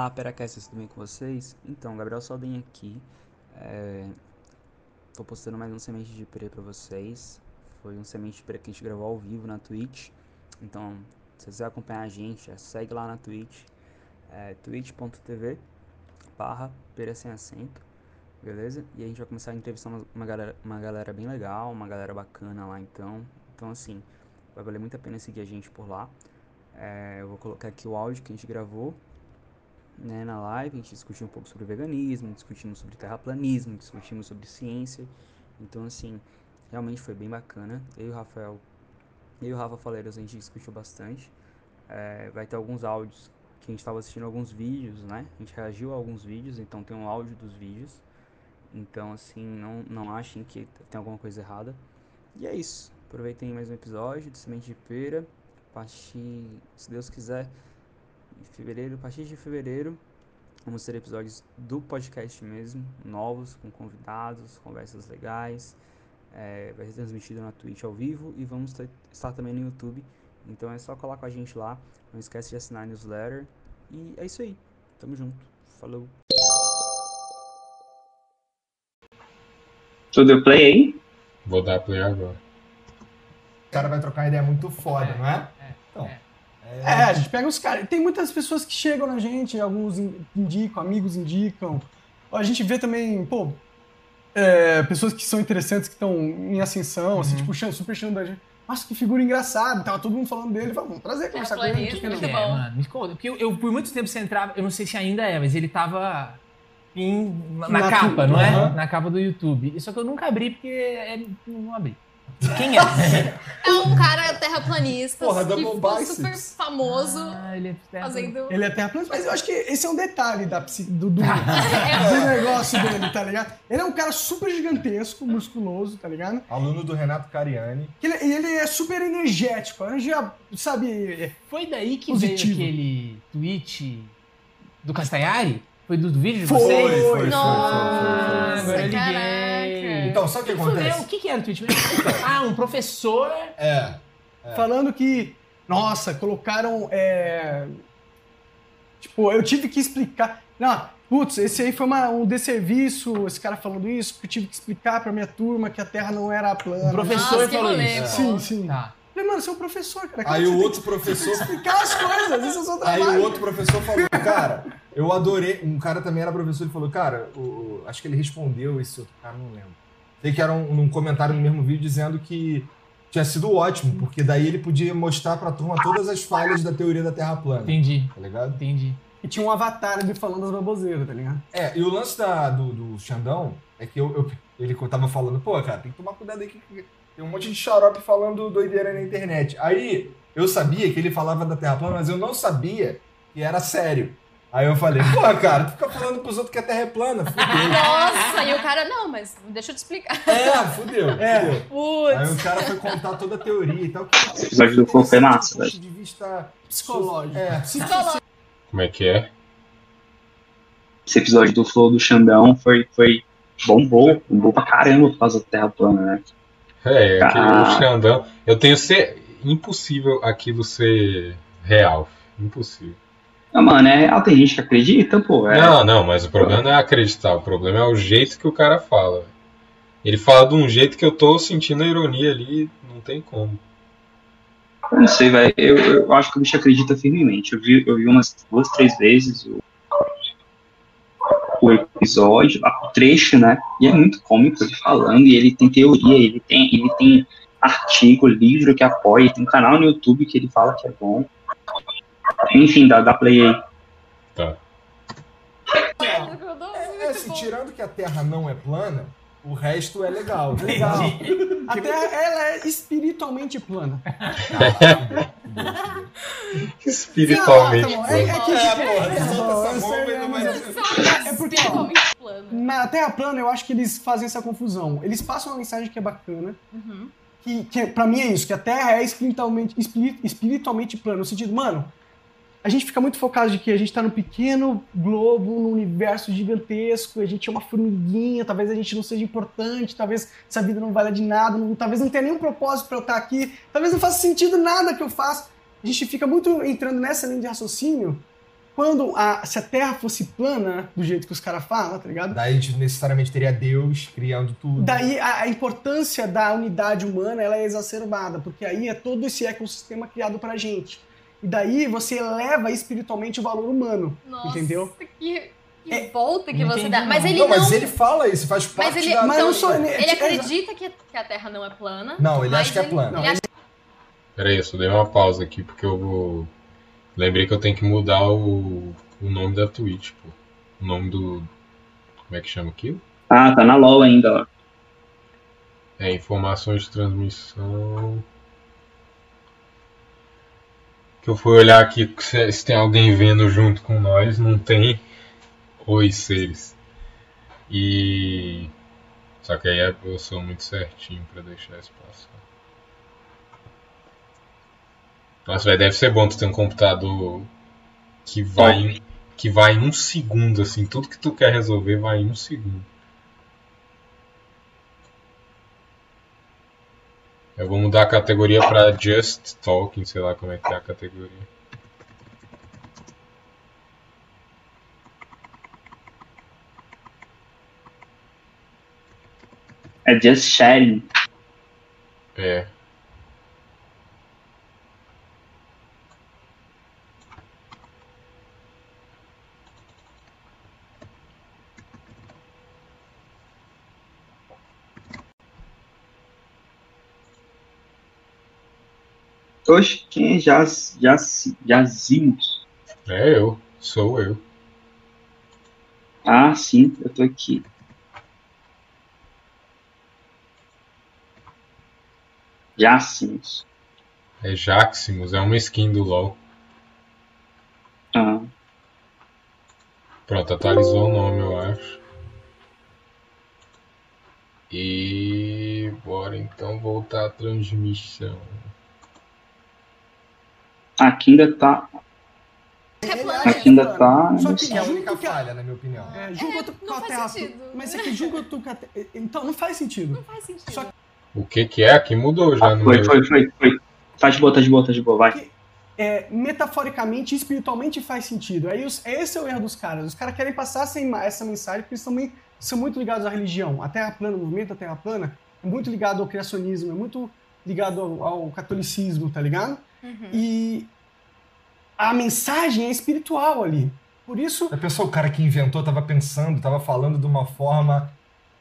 Olá, Peracast, tudo bem com vocês? Então, Gabriel Salden aqui. É... Tô postando mais um semente de pere pra vocês. Foi um semente de pere que a gente gravou ao vivo na Twitch. Então, se você quiser acompanhar a gente, é, segue lá na Twitch. É twitch.tv barra sem acento. Beleza? E a gente vai começar a entrevistar uma, galera, uma galera bem legal, uma galera bacana lá então. Então assim, vai valer muito a pena seguir a gente por lá. É, eu vou colocar aqui o áudio que a gente gravou né, na live, a gente discutiu um pouco sobre veganismo, discutimos sobre terraplanismo, discutimos sobre ciência. Então, assim, realmente foi bem bacana. Eu e o Rafael, eu e o Rafa Faleiros, a gente discutiu bastante. É, vai ter alguns áudios que a gente estava assistindo alguns vídeos, né? A gente reagiu a alguns vídeos, então tem um áudio dos vídeos. Então, assim, não, não achem que tem alguma coisa errada. E é isso. Aproveitem mais um episódio de Semente de Pera. A partir, se Deus quiser, em fevereiro, a partir de fevereiro, vamos ter episódios do podcast mesmo, novos, com convidados, conversas legais. É, vai ser transmitido na Twitch ao vivo e vamos ter, estar também no YouTube. Então é só colar com a gente lá. Não esquece de assinar a newsletter. E é isso aí. Tamo junto. Falou. Tu deu play aí? Vou dar play agora. O cara vai trocar ideia muito foda, não é? Então. É, a gente pega os caras. Tem muitas pessoas que chegam na gente, alguns indicam, amigos indicam. A gente vê também, pô, é, pessoas que são interessantes, que estão em ascensão, assim, tipo, super chamando da gente. Nossa, que figura engraçada, tava todo mundo falando dele. Vamos trazer, conversar com ele. não? muito É, bom. mano, me conta. Porque eu, eu, por muito tempo você entrava, eu não sei se ainda é, mas ele tava em- na, Na capa, tu- não é? Na capa do YouTube. Só que eu nunca abri porque é, não abri. Quem é? É um cara terraplanista Porra, que double ficou super famoso Ah, ele é fazendo. Ele é terraplanista, mas eu acho que esse é um detalhe da, psi- do, do, do negócio dele, tá ligado? Ele é um cara super gigantesco, musculoso, tá ligado? Aluno do Renato Cariani. Que Ele, e ele é super energético, a energia, sabe, Foi daí que Positivo. veio aquele tweet do Castanhari? Foi do, do vídeo de Foi, vocês? foi, foi, foi, Nossa, Ah, agora eu liguei. Então, sabe o que acontece? o que, que era o tweet ah, um professor. É. falando que, nossa, colocaram. é, Tipo, eu tive que explicar. Não, putz, esse aí foi uma- um desserviço, esse cara falando isso, porque eu tive que explicar pra minha turma que a Terra não era plana. Um professor Nossa, que falou isso. Sim, sim. Tá. Falei, mano, você é um professor, cara. Aí o tem outro professor. que explicar as coisas, isso é o seu Aí trabalho. o outro professor falou, cara, eu adorei. Um cara também era professor e falou, cara, o- o- acho que ele respondeu esse outro cara, não lembro. Sei que era um, num comentário no mesmo vídeo dizendo que tinha sido ótimo, porque daí ele podia mostrar pra turma todas as falhas da teoria da Terra plana. Entendi, Tá ligado? entendi. E tinha um avatar ali falando as baboseiras, tá ligado? É, e o lance da, do, do Xandão é que eu, eu- ele tava falando, pô, cara, tem que tomar cuidado aí que tem um monte de xarope falando doideira na internet. Aí eu sabia que ele falava da Terra plana, mas eu não sabia que era sério. Aí eu falei, pô, cara, tu fica falando pros outros que a Terra é plana, fudeu. Nossa, e o cara, não, mas deixa eu te explicar. É, fudeu, É. fudeu. Aí Putz. o cara foi contar toda a teoria e tal. Esse episódio do Flow foi massa, ponto velho. de vista Psicológico. É, Psicológico. Como é que é? Esse episódio do Flow do Xandão foi, foi bombou, bombou pra caramba por causa da Terra plana, né? É, aquele Ah. Xandão. Eu tenho ser. Impossível aquilo ser real. Impossível. Não, mano, é real, tem gente que acredita, pô. É, Não, não, mas o problema não é acreditar, o problema é o jeito que o cara fala. Ele fala de um jeito que eu tô sentindo a ironia ali, não tem como. eu não sei, velho. Eu, eu acho que o bicho acredita firmemente. Eu vi, eu vi umas duas, três vezes o, o episódio, o trecho, né? E é muito cômico ele falando, e ele tem teoria, ele tem, ele tem artigo, livro que apoia, tem um canal no YouTube que ele fala que é bom. Enfim, dá, dá play aí. Tá. é, é assim, tirando que a Terra não é plana, o resto é legal. Legal. A Terra, ela é espiritualmente plana. Espiritualmente. Bom. É, é que, É, porra, é, É porque-. Na Terra plana, eu acho que eles fazem essa confusão. Eles passam uma mensagem que é bacana, Uhum. que, que pra mim é isso, que a Terra é espiritualmente, espiri- espiritualmente plana, no sentido, mano, a gente fica muito focado de que a gente tá num pequeno globo, num universo gigantesco, a gente é uma formiguinha, talvez a gente não seja importante, talvez essa vida não valha de nada, não- talvez não tenha nenhum propósito pra eu estar aqui, talvez não faça sentido nada que eu faço. A gente fica muito entrando nessa linha de raciocínio quando a, se a Terra fosse plana, do jeito que os caras falam, tá ligado? Daí a gente necessariamente teria Deus criando tudo. Daí a, a importância da unidade humana ela é exacerbada, porque aí é todo esse ecossistema criado pra gente. E daí você eleva espiritualmente o valor humano, Nossa, entendeu? que, que É, volta que você dá. não. Mas ele não, não. mas ele fala isso, faz parte Mas ele, da. Mas então, sou- ele é- acredita que, que a Terra não é plana. Não, ele acha que é plana. Ele Não, acha Peraí, eu só dei uma pausa aqui porque eu vou. Lembrei que eu tenho que mudar o, o nome da Twitch, pô. O nome do. Como é que chama aquilo? Ah, tá na LOL ainda, ó. É, informações de transmissão. Que eu fui olhar aqui se, se tem alguém vendo junto com nós. Não tem. Oi, seres. E. Só que aí eu sou muito certinho pra deixar passar. Nossa, velho, deve ser bom tu ter um computador que vai, em, que vai em um segundo, assim. Tudo que tu quer resolver vai em um segundo. Eu vou mudar a categoria pra Just Talking, sei lá como é que é a categoria. É just sharing. É. Oxe, quem é Jaz, Jaz, Jazimos? É eu. Sou eu. Ah, sim, eu tô aqui. Jácimos. É Jaximus, é uma skin do LoL. Ah, Pronto, atualizou o nome, eu acho. E bora então voltar à transmissão. Aqui ainda tá. que é Aqui ainda plano. tá. Só Que é a junto única que a- falha, na minha opinião. É, faz Terra. sentido. Mas é que a Terra. Então, não faz sentido. Não faz sentido. Só- O que que é? Aqui mudou já Ah, foi, meu. foi, foi, foi. Tá de boa, tá de boa, tá de boa, vai. É, metaforicamente e espiritualmente faz sentido. Aí os- esse é o erro dos caras. Os caras querem passar essa, essa mensagem porque eles também são muito ligados à religião. A Terra plana, o movimento da Terra plana, é muito ligado ao criacionismo, é muito ligado ao, ao catolicismo, tá ligado? Uhum. E a mensagem é espiritual ali. Por isso, A pessoa, o cara que inventou, tava pensando, tava falando de uma forma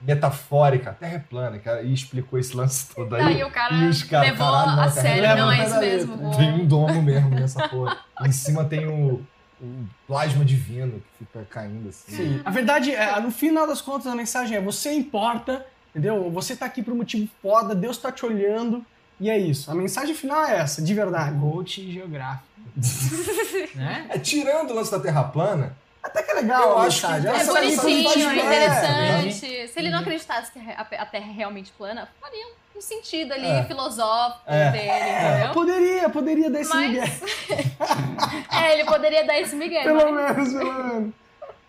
metafórica. A Terra é plana, cara, e explicou esse lance todo aí. Aí o cara e os caras, levou caralho, não, a Terra sério, não é isso mesmo. letra. Tem um domo mesmo nessa porra. em cima tem o, o plasma divino que fica caindo assim. Sim. A verdade é, no final das contas, a mensagem é: você importa, entendeu? Você tá aqui por um motivo foda, Deus tá te olhando, e é isso. A mensagem final é essa, de verdade. Coach geográfico. né? É, tirando o lance da Terra plana, Até que é legal Eu acho que mensagem. é É bonitinho, é interessante. Se ele não acreditasse que a a Terra é realmente plana, faria um sentido ali É. filosófico É. dele, entendeu? Poderia, poderia dar esse Mas- migué. É, ele poderia dar esse migué, Pelo mas... menos, pelo menos.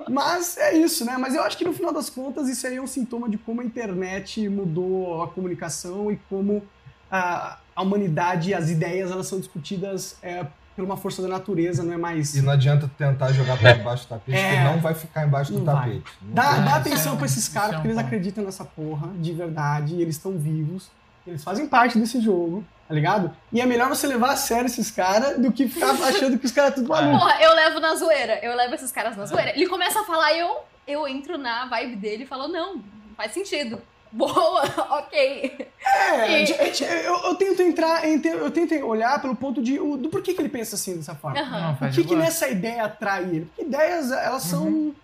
Mas é isso, né? Mas eu acho que no final das contas isso aí é um sintoma de como a internet mudou a comunicação e como a, a humanidade e as ideias elas são discutidas é, por uma força da natureza, não é mais. e não adianta tentar jogar pra debaixo do tapete, É. porque não vai ficar embaixo do tapete. Dá, dá É, atenção é pra esses caras, é um porque eles acreditam nessa porra de verdade, e eles estão vivos, eles fazem parte desse jogo, tá ligado? E é melhor você levar a sério esses caras do que ficar achando que os caras é tudo maluco. Porra, eu levo na zoeira. Eu levo esses caras na zoeira. Ele começa a falar e eu, eu entro na vibe dele e falo, não, faz sentido. Boa, ok. É, E- eu, eu tento entrar, eu tento olhar pelo ponto de o- do porquê que ele pensa assim dessa forma. Não, O que, que nessa ideia atrai ele? Porque ideias, elas são Uhum.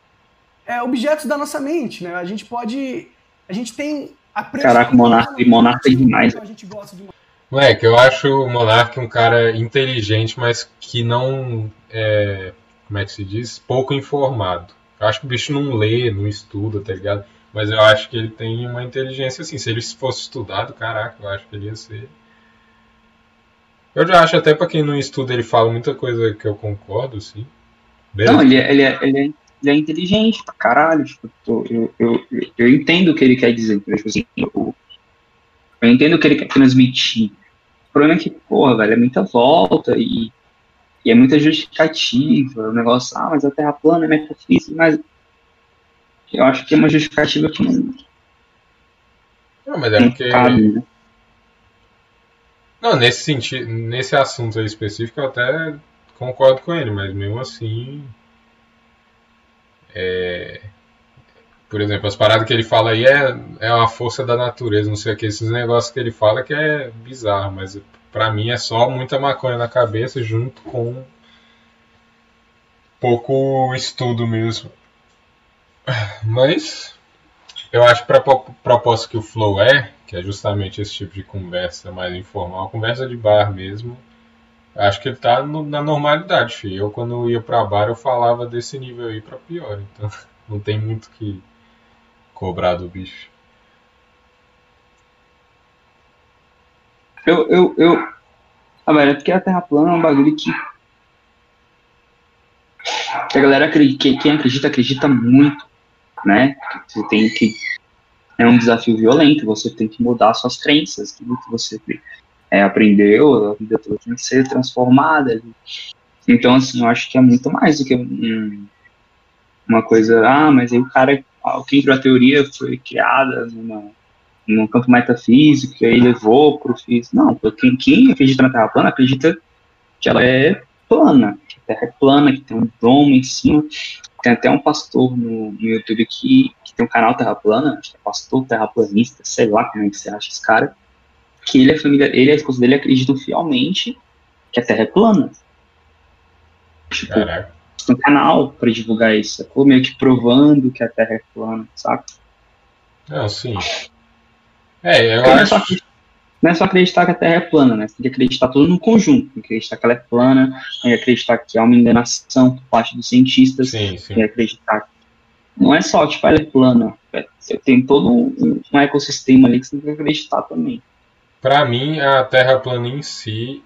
é, objetos da nossa mente, né? A gente pode. A gente tem a Caraca, Monarca- Monarca é demais. Então a gente gosta de. Moleque, eu acho o Monark um cara inteligente, mas que não é. Como é que se diz? Pouco informado. Eu acho que o bicho não lê, não estuda, tá ligado? Mas eu acho que ele tem uma inteligência assim. Se ele fosse estudado, caraca, eu acho que ele ia ser. Eu já acho até pra quem não estuda, ele fala muita coisa que eu concordo, sim. Não, ele é, ele, é, ele, é, ele é inteligente pra caralho. Tipo, eu, eu, eu, eu entendo o que ele quer dizer. Tipo assim, eu, eu entendo o que ele quer transmitir. O problema é que, porra, velho, é muita volta e, E é muita justificativa, o negócio, ah, mas a Terra plana é metafísica, mas eu acho que é uma justificativa que não, Não, mas é porque. cabe, né? Não, nesse sentido, nesse assunto aí específico eu até concordo com ele, mas mesmo assim. É, por exemplo, as paradas que ele fala aí é, é uma força da natureza, não sei o que, esses negócios que ele fala que é bizarro, mas pra mim é só muita maconha na cabeça junto com pouco estudo mesmo. Mas eu acho que para proposta que o Flow é, que é justamente esse tipo de conversa mais informal, conversa de bar mesmo, acho que ele tá no- na normalidade, filho. Eu quando ia pra bar eu falava desse nível aí pra pior, então não tem muito que cobrar do bicho. Eu, eu, eu. Ah, velho, é porque a Terra plana é um bagulho que. a galera que- quem acredita, acredita muito, né? Você tem que. É um desafio violento, você tem que mudar suas crenças, aquilo que você é, aprendeu, a vida toda tem que ser transformada. Então, assim, eu acho que é muito mais do que um- uma coisa, ah, mas aí o cara, ah, quem criou a teoria foi criada numa, num campo metafísico, e aí levou pro físico. Não, quem, quem acredita na Terra plana acredita que ela é plana, que a Terra é plana, que tem um domo em cima. Tem até um pastor no, no YouTube que, que tem um canal Terra Plana, acho que é pastor terraplanista, sei lá como é que você acha esse cara, que ele, e a família, ele e a esposa dele acreditam fielmente que a Terra é plana. Tipo, Caraca. tem um canal pra divulgar isso, sacou? meio que provando que a Terra é plana, saca? Não, sim. É, eu é, acho. acreditar- não é só acreditar que a Terra é plana, né? Você tem que acreditar tudo no conjunto. Tem que acreditar que ela é plana, tem que acreditar que é uma enganação por parte dos cientistas, Sim, tem sim. que acreditar. Não é só, tipo, ela é plana. é, Você tem todo um, um ecossistema ali que você tem que acreditar também. Para mim, a Terra plana em si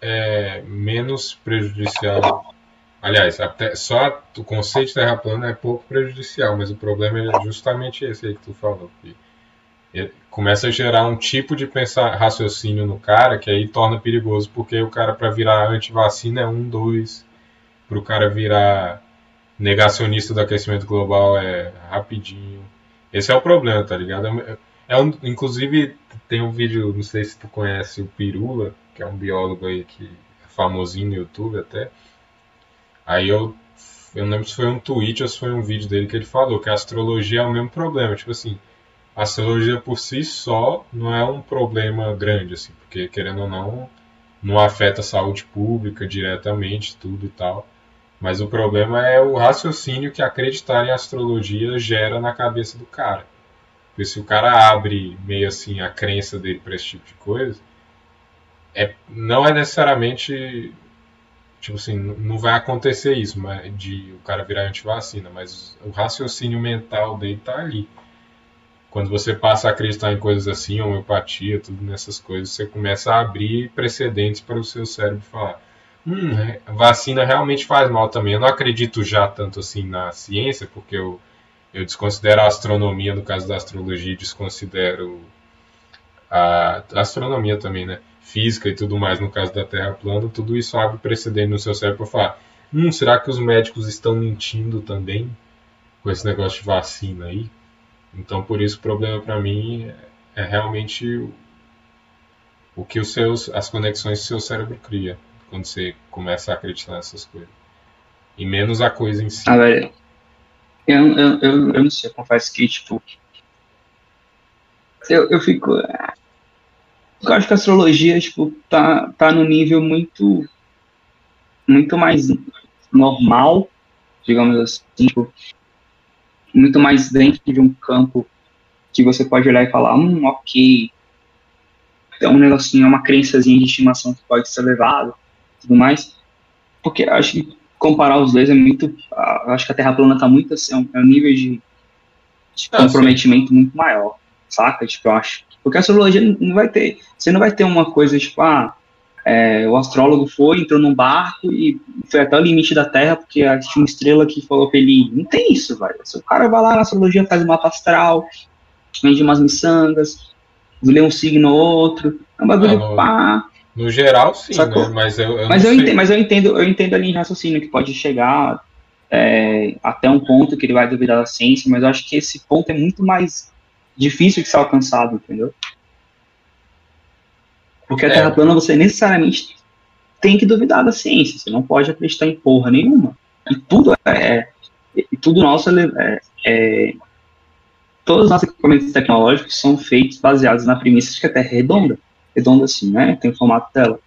é menos prejudicial. Aliás, a te- só o conceito de Terra plana é pouco prejudicial, mas o problema é justamente esse aí que tu falou. Ele começa a gerar um tipo de pensar, raciocínio no cara que aí torna perigoso, porque o cara, para virar antivacina, é um, dois. Para o cara virar negacionista do aquecimento global, é rapidinho. Esse é o problema, tá ligado? É- é um, inclusive, tem um vídeo, não sei se tu conhece o Pirula, que é um biólogo aí que é famosinho no YouTube até. Aí eu, eu não lembro se foi um tweet ou se foi um vídeo dele que ele falou que a astrologia é o mesmo problema. Tipo assim, a astrologia por si só não é um problema grande, assim, porque querendo ou não, não afeta a saúde pública diretamente, tudo e tal. Mas o problema é o raciocínio que acreditar em astrologia gera na cabeça do cara. Porque se o cara abre meio assim a crença dele para esse tipo de coisa, é, não é necessariamente tipo assim, não vai acontecer isso, de o cara virar antivacina, mas o raciocínio mental dele tá ali. Quando você passa a acreditar em coisas assim, homeopatia, tudo nessas coisas, você começa a abrir precedentes para o seu cérebro falar: hum, é, vacina realmente faz mal também. Eu não acredito já tanto assim na ciência, porque eu, eu desconsidero a astronomia, no caso da astrologia, desconsidero a a astronomia também, né? Física e tudo mais, no caso da Terra plana, tudo isso abre precedente no seu cérebro para falar: hum, será que os médicos estão mentindo também com esse negócio de vacina aí? Então, por isso, o problema para mim é, realmente o, que os seus, as conexões que seu cérebro cria quando você começa a acreditar nessas coisas. E menos a coisa em si. Ah, velho. Eu, eu, eu, eu não sei, eu confesso que, tipo. Eu, eu fico. Eu acho que a astrologia, tipo, tá, tá no nível muito. Muito mais normal, digamos assim, tipo. Muito mais dentro de um campo que você pode olhar e falar, hum, ok. É um negocinho, é uma crençazinha de estimação que pode ser levado, tudo mais. Porque acho que comparar os dois é muito. acho que a Terra plana tá muito assim, é um, é nível de, de Ah, comprometimento muito maior, saca? Tipo, eu acho. Porque a astrologia não vai ter. Você não vai ter uma coisa tipo, ah, é, o astrólogo foi, entrou num barco e foi até o limite da Terra, porque tinha uma estrela que falou pra ele. Não tem isso, velho. Se o cara vai lá na astrologia, faz um mapa astral, vende umas miçangas, lê um signo ou outro, é um bagulho Ah, no- pá. No geral, sim, Sacou? né? Mas eu, eu Mas não eu, sei. entendo, mas eu entendo, eu entendo a linha de raciocínio que pode chegar é, até um ponto que ele vai duvidar da ciência, mas eu acho que esse ponto é muito mais difícil de ser alcançado, entendeu? Porque a É. Terra plana você necessariamente tem que duvidar da ciência, você não pode acreditar em porra nenhuma. E tudo é. E tudo nosso é, é, é todos os nossos equipamentos tecnológicos são feitos baseados na premissa de que a Terra é redonda. Redonda assim, né? Tem o formato dela.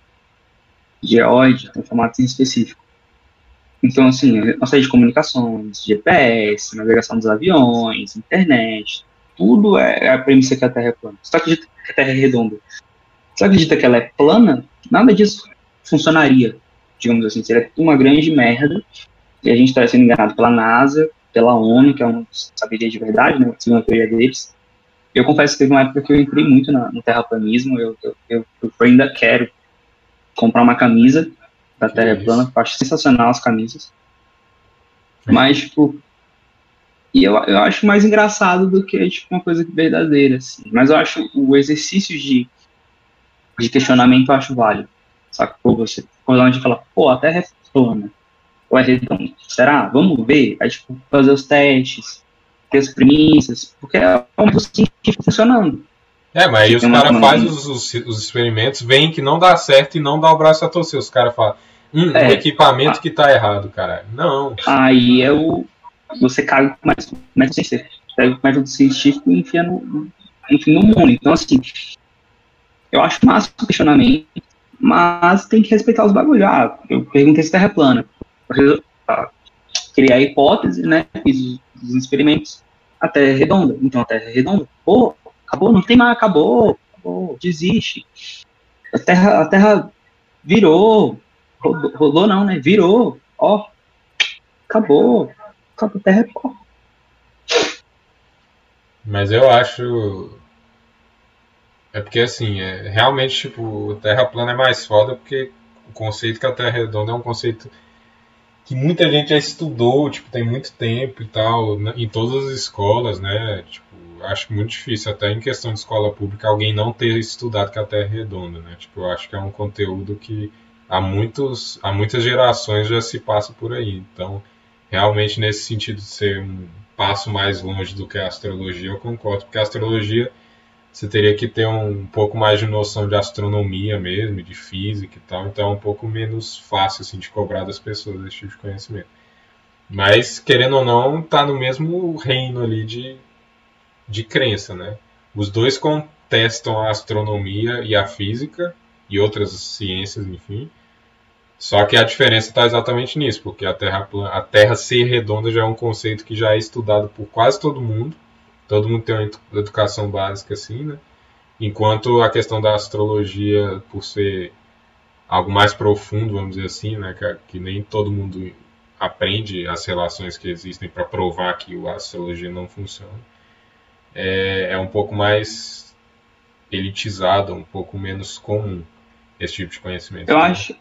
Geoide, tem um formato específico. Então, assim, nossa rede de comunicações, GPS, navegação dos aviões, internet, tudo é a premissa que a Terra é plana. Você acredita que a Terra é redonda? Você acredita que ela é plana? Nada disso funcionaria, digamos assim. Seria uma grande merda. E a gente está sendo enganado pela NASA, pela ONU, que é uma sabedoria de verdade, né? Segundo a teoria deles. Eu confesso que teve uma época que eu entrei muito na- no terraplanismo. Eu, eu, eu, eu ainda quero comprar uma camisa da Terra é Isso. plana, eu acho sensacional as camisas. Mas, tipo. E eu, eu acho mais engraçado do que tipo, uma coisa verdadeira, assim. Mas eu acho o exercício de, de questionamento eu acho válido. Saca? Pô, você acordar um dia e falar, pô, a Terra é plana. Ou é redonda? Será? Vamos ver. Aí, tipo, fazer os testes, ter as premissas, porque é um científico funcionando. É, mas aí os caras fazem os, os, os experimentos, veem que não dá certo e não dá o braço a torcer. Os caras falam, hum, É. o equipamento que tá errado, cara. Não. Aí é o. Você com mais método científico. Pega o método científico e enfia no, no, enfim, no mundo. Então, assim, eu acho massa o questionamento, mas tem que respeitar os bagulhos. Ah, eu perguntei se terra é plana. Eu, ah, Criei a hipótese, né? Fiz os, os experimentos. A Terra é redonda. Então a Terra é redonda. Pô, acabou, não tem mais, acabou. Acabou, desiste. A Terra, a terra virou. Rodou, rodou não, né? Virou. Ó, acabou. Acabou, a Terra é pó. Mas eu acho. É porque assim, é, realmente, tipo, Terra plana é mais foda porque o conceito que a Terra é redonda é um conceito que muita gente já estudou, tipo, tem muito tempo e tal, em todas as escolas, né? Tipo, acho muito difícil, até em questão de escola pública, alguém não ter estudado que a Terra é redonda, né? Tipo, eu acho que é um conteúdo que há, muitos, há muitas gerações já se passa por aí. Então, realmente, nesse sentido de ser um passo mais longe do que a astrologia, eu concordo, porque a astrologia você teria que ter um pouco mais de noção de astronomia mesmo, de física e tal, então é um pouco menos fácil assim de cobrar das pessoas esse tipo de conhecimento. Mas querendo ou não, tá no mesmo reino ali de de crença, né? Os dois contestam a astronomia e a física e outras ciências, enfim. Só que a diferença está exatamente nisso, porque a Terra, a Terra ser redonda já é um conceito que já é estudado por quase todo mundo. Todo mundo tem uma edu- educação básica assim, né? Enquanto a questão da astrologia, por ser algo mais profundo, vamos dizer assim, né? Que, que nem todo mundo aprende as relações que existem para provar que a astrologia não funciona. É, é um pouco mais elitizado, um pouco menos comum esse tipo de conhecimento. Eu né? acho,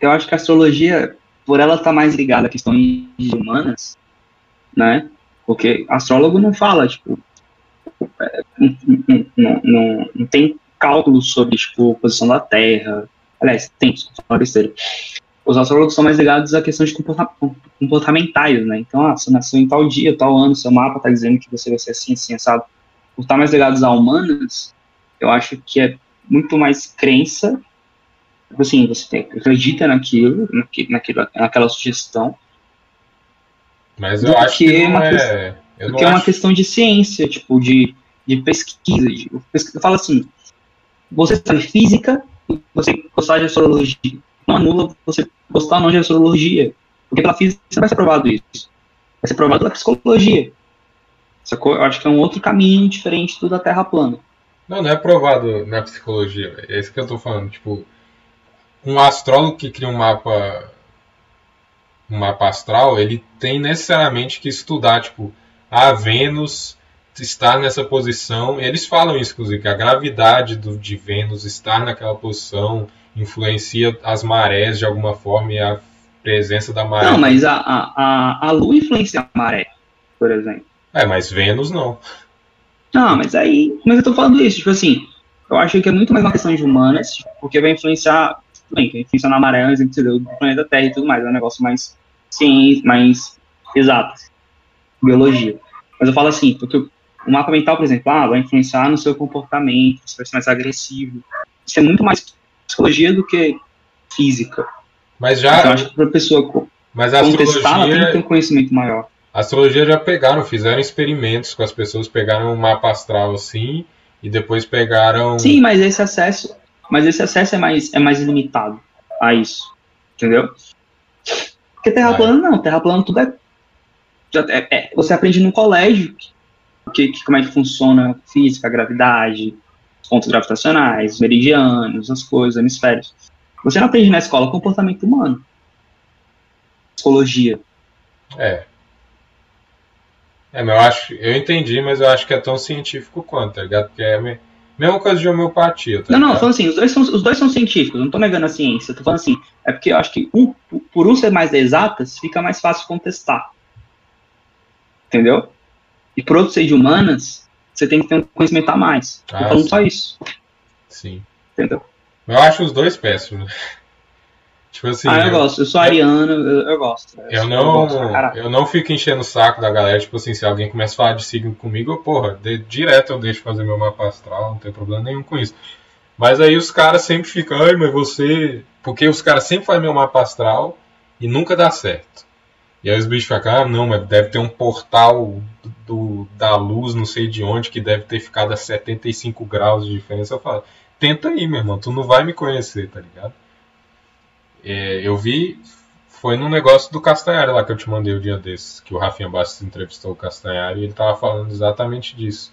eu acho que a astrologia, por ela estar mais ligada a questões humanas, né? Porque astrólogo não fala, tipo, não, não, não, tem cálculos sobre, tipo, posição da Terra. Aliás, tem, falar besteira. Os astrólogos são mais ligados a questões comportamentais, né? Então, ah, você nasceu em tal dia, tal ano, seu mapa tá dizendo que você vai ser assim, assim, assado. Por estar mais ligados a humanas, eu acho que é muito mais crença Tipo assim, você acredita naquilo, naquilo, naquela sugestão, Mas eu acho que que não é. Eu não que é uma questão de ciência, tipo, de, de pesquisa. De. Eu falo assim, você sabe física e você gostar de astrologia. Não anula você gostar não de astrologia. Porque pela física vai ser provado isso. Vai ser provado pela psicologia. Sacou? Eu acho que é um outro caminho diferente do da Terra plana. Não, não é provado na psicologia. É isso que eu tô falando. Tipo, um astrólogo que cria um mapa. Um mapa astral, ele tem necessariamente que estudar, tipo, a Vênus estar nessa posição. Eles falam isso, inclusive, que a gravidade do, de Vênus estar naquela posição influencia as marés de alguma forma e a presença da maré. Não, mas a, a, a, Lua influencia a maré, por exemplo. É, mas Vênus não. Não, mas aí. Mas eu tô falando isso, tipo assim, eu acho que é muito mais uma questão de humanas, porque vai influenciar, bem, vai influenciar na maré, deu do planeta Terra e tudo mais, é um negócio mais ciência, mais exato, biologia. Mas eu falo assim, porque o mapa mental, por exemplo, ah, vai influenciar no seu comportamento, você vai ser mais agressivo. Isso é muito mais psicologia do que física. Mas já. Então, eu acho que para a pessoa mas a contestar, ela tem que ter um conhecimento maior. a astrologia já pegaram, fizeram experimentos com as pessoas, pegaram um mapa astral assim, e depois pegaram. Sim, mas esse acesso, mas esse acesso é mais, é mais limitado a isso, entendeu? Porque terra plana não, terra plana tudo é, é- é- você aprende no colégio que, que- como é que funciona a física, a gravidade, os pontos gravitacionais, os meridianos, as coisas, hemisférios. Você não aprende na escola comportamento humano, psicologia. É. É, mas eu acho. Eu entendi, mas eu acho que é tão científico quanto, tá ligado? Porque é a me- mesma coisa de homeopatia, tá Não, não, falando assim, os dois, são, os dois são científicos, não tô negando a ciência, tô falando assim, é porque eu acho que um, por um ser mais exatas, fica mais fácil contestar. Entendeu? E por outro ser de humanas, você tem que ter um conhecimento a mais. Ah, eu falando sim. só isso, Sim. entendeu? Eu acho os dois péssimos. Tipo assim. ah, eu, eu- gosto, eu sou ariano, eu, eu gosto. Eu gosto não, caralho. eu não fico enchendo o saco da galera, tipo assim, se alguém começa a falar de signo comigo, eu, porra, de- direto eu deixo fazer meu mapa astral, não tem problema nenhum com isso. Mas aí os caras sempre ficam, ai, mas você. Porque os caras sempre fazem meu mapa astral e nunca dá certo. E aí os bichos ficam, ah, não, mas deve ter um portal do, da luz, não sei de onde, que deve ter ficado a 75 graus de diferença. Eu falo, tenta aí, meu irmão, tu não vai me conhecer, tá ligado? É, eu vi, foi num negócio do Castanhari lá que eu te mandei o dia desses, que o Rafinha Bastos entrevistou o Castanhari e ele tava falando exatamente disso.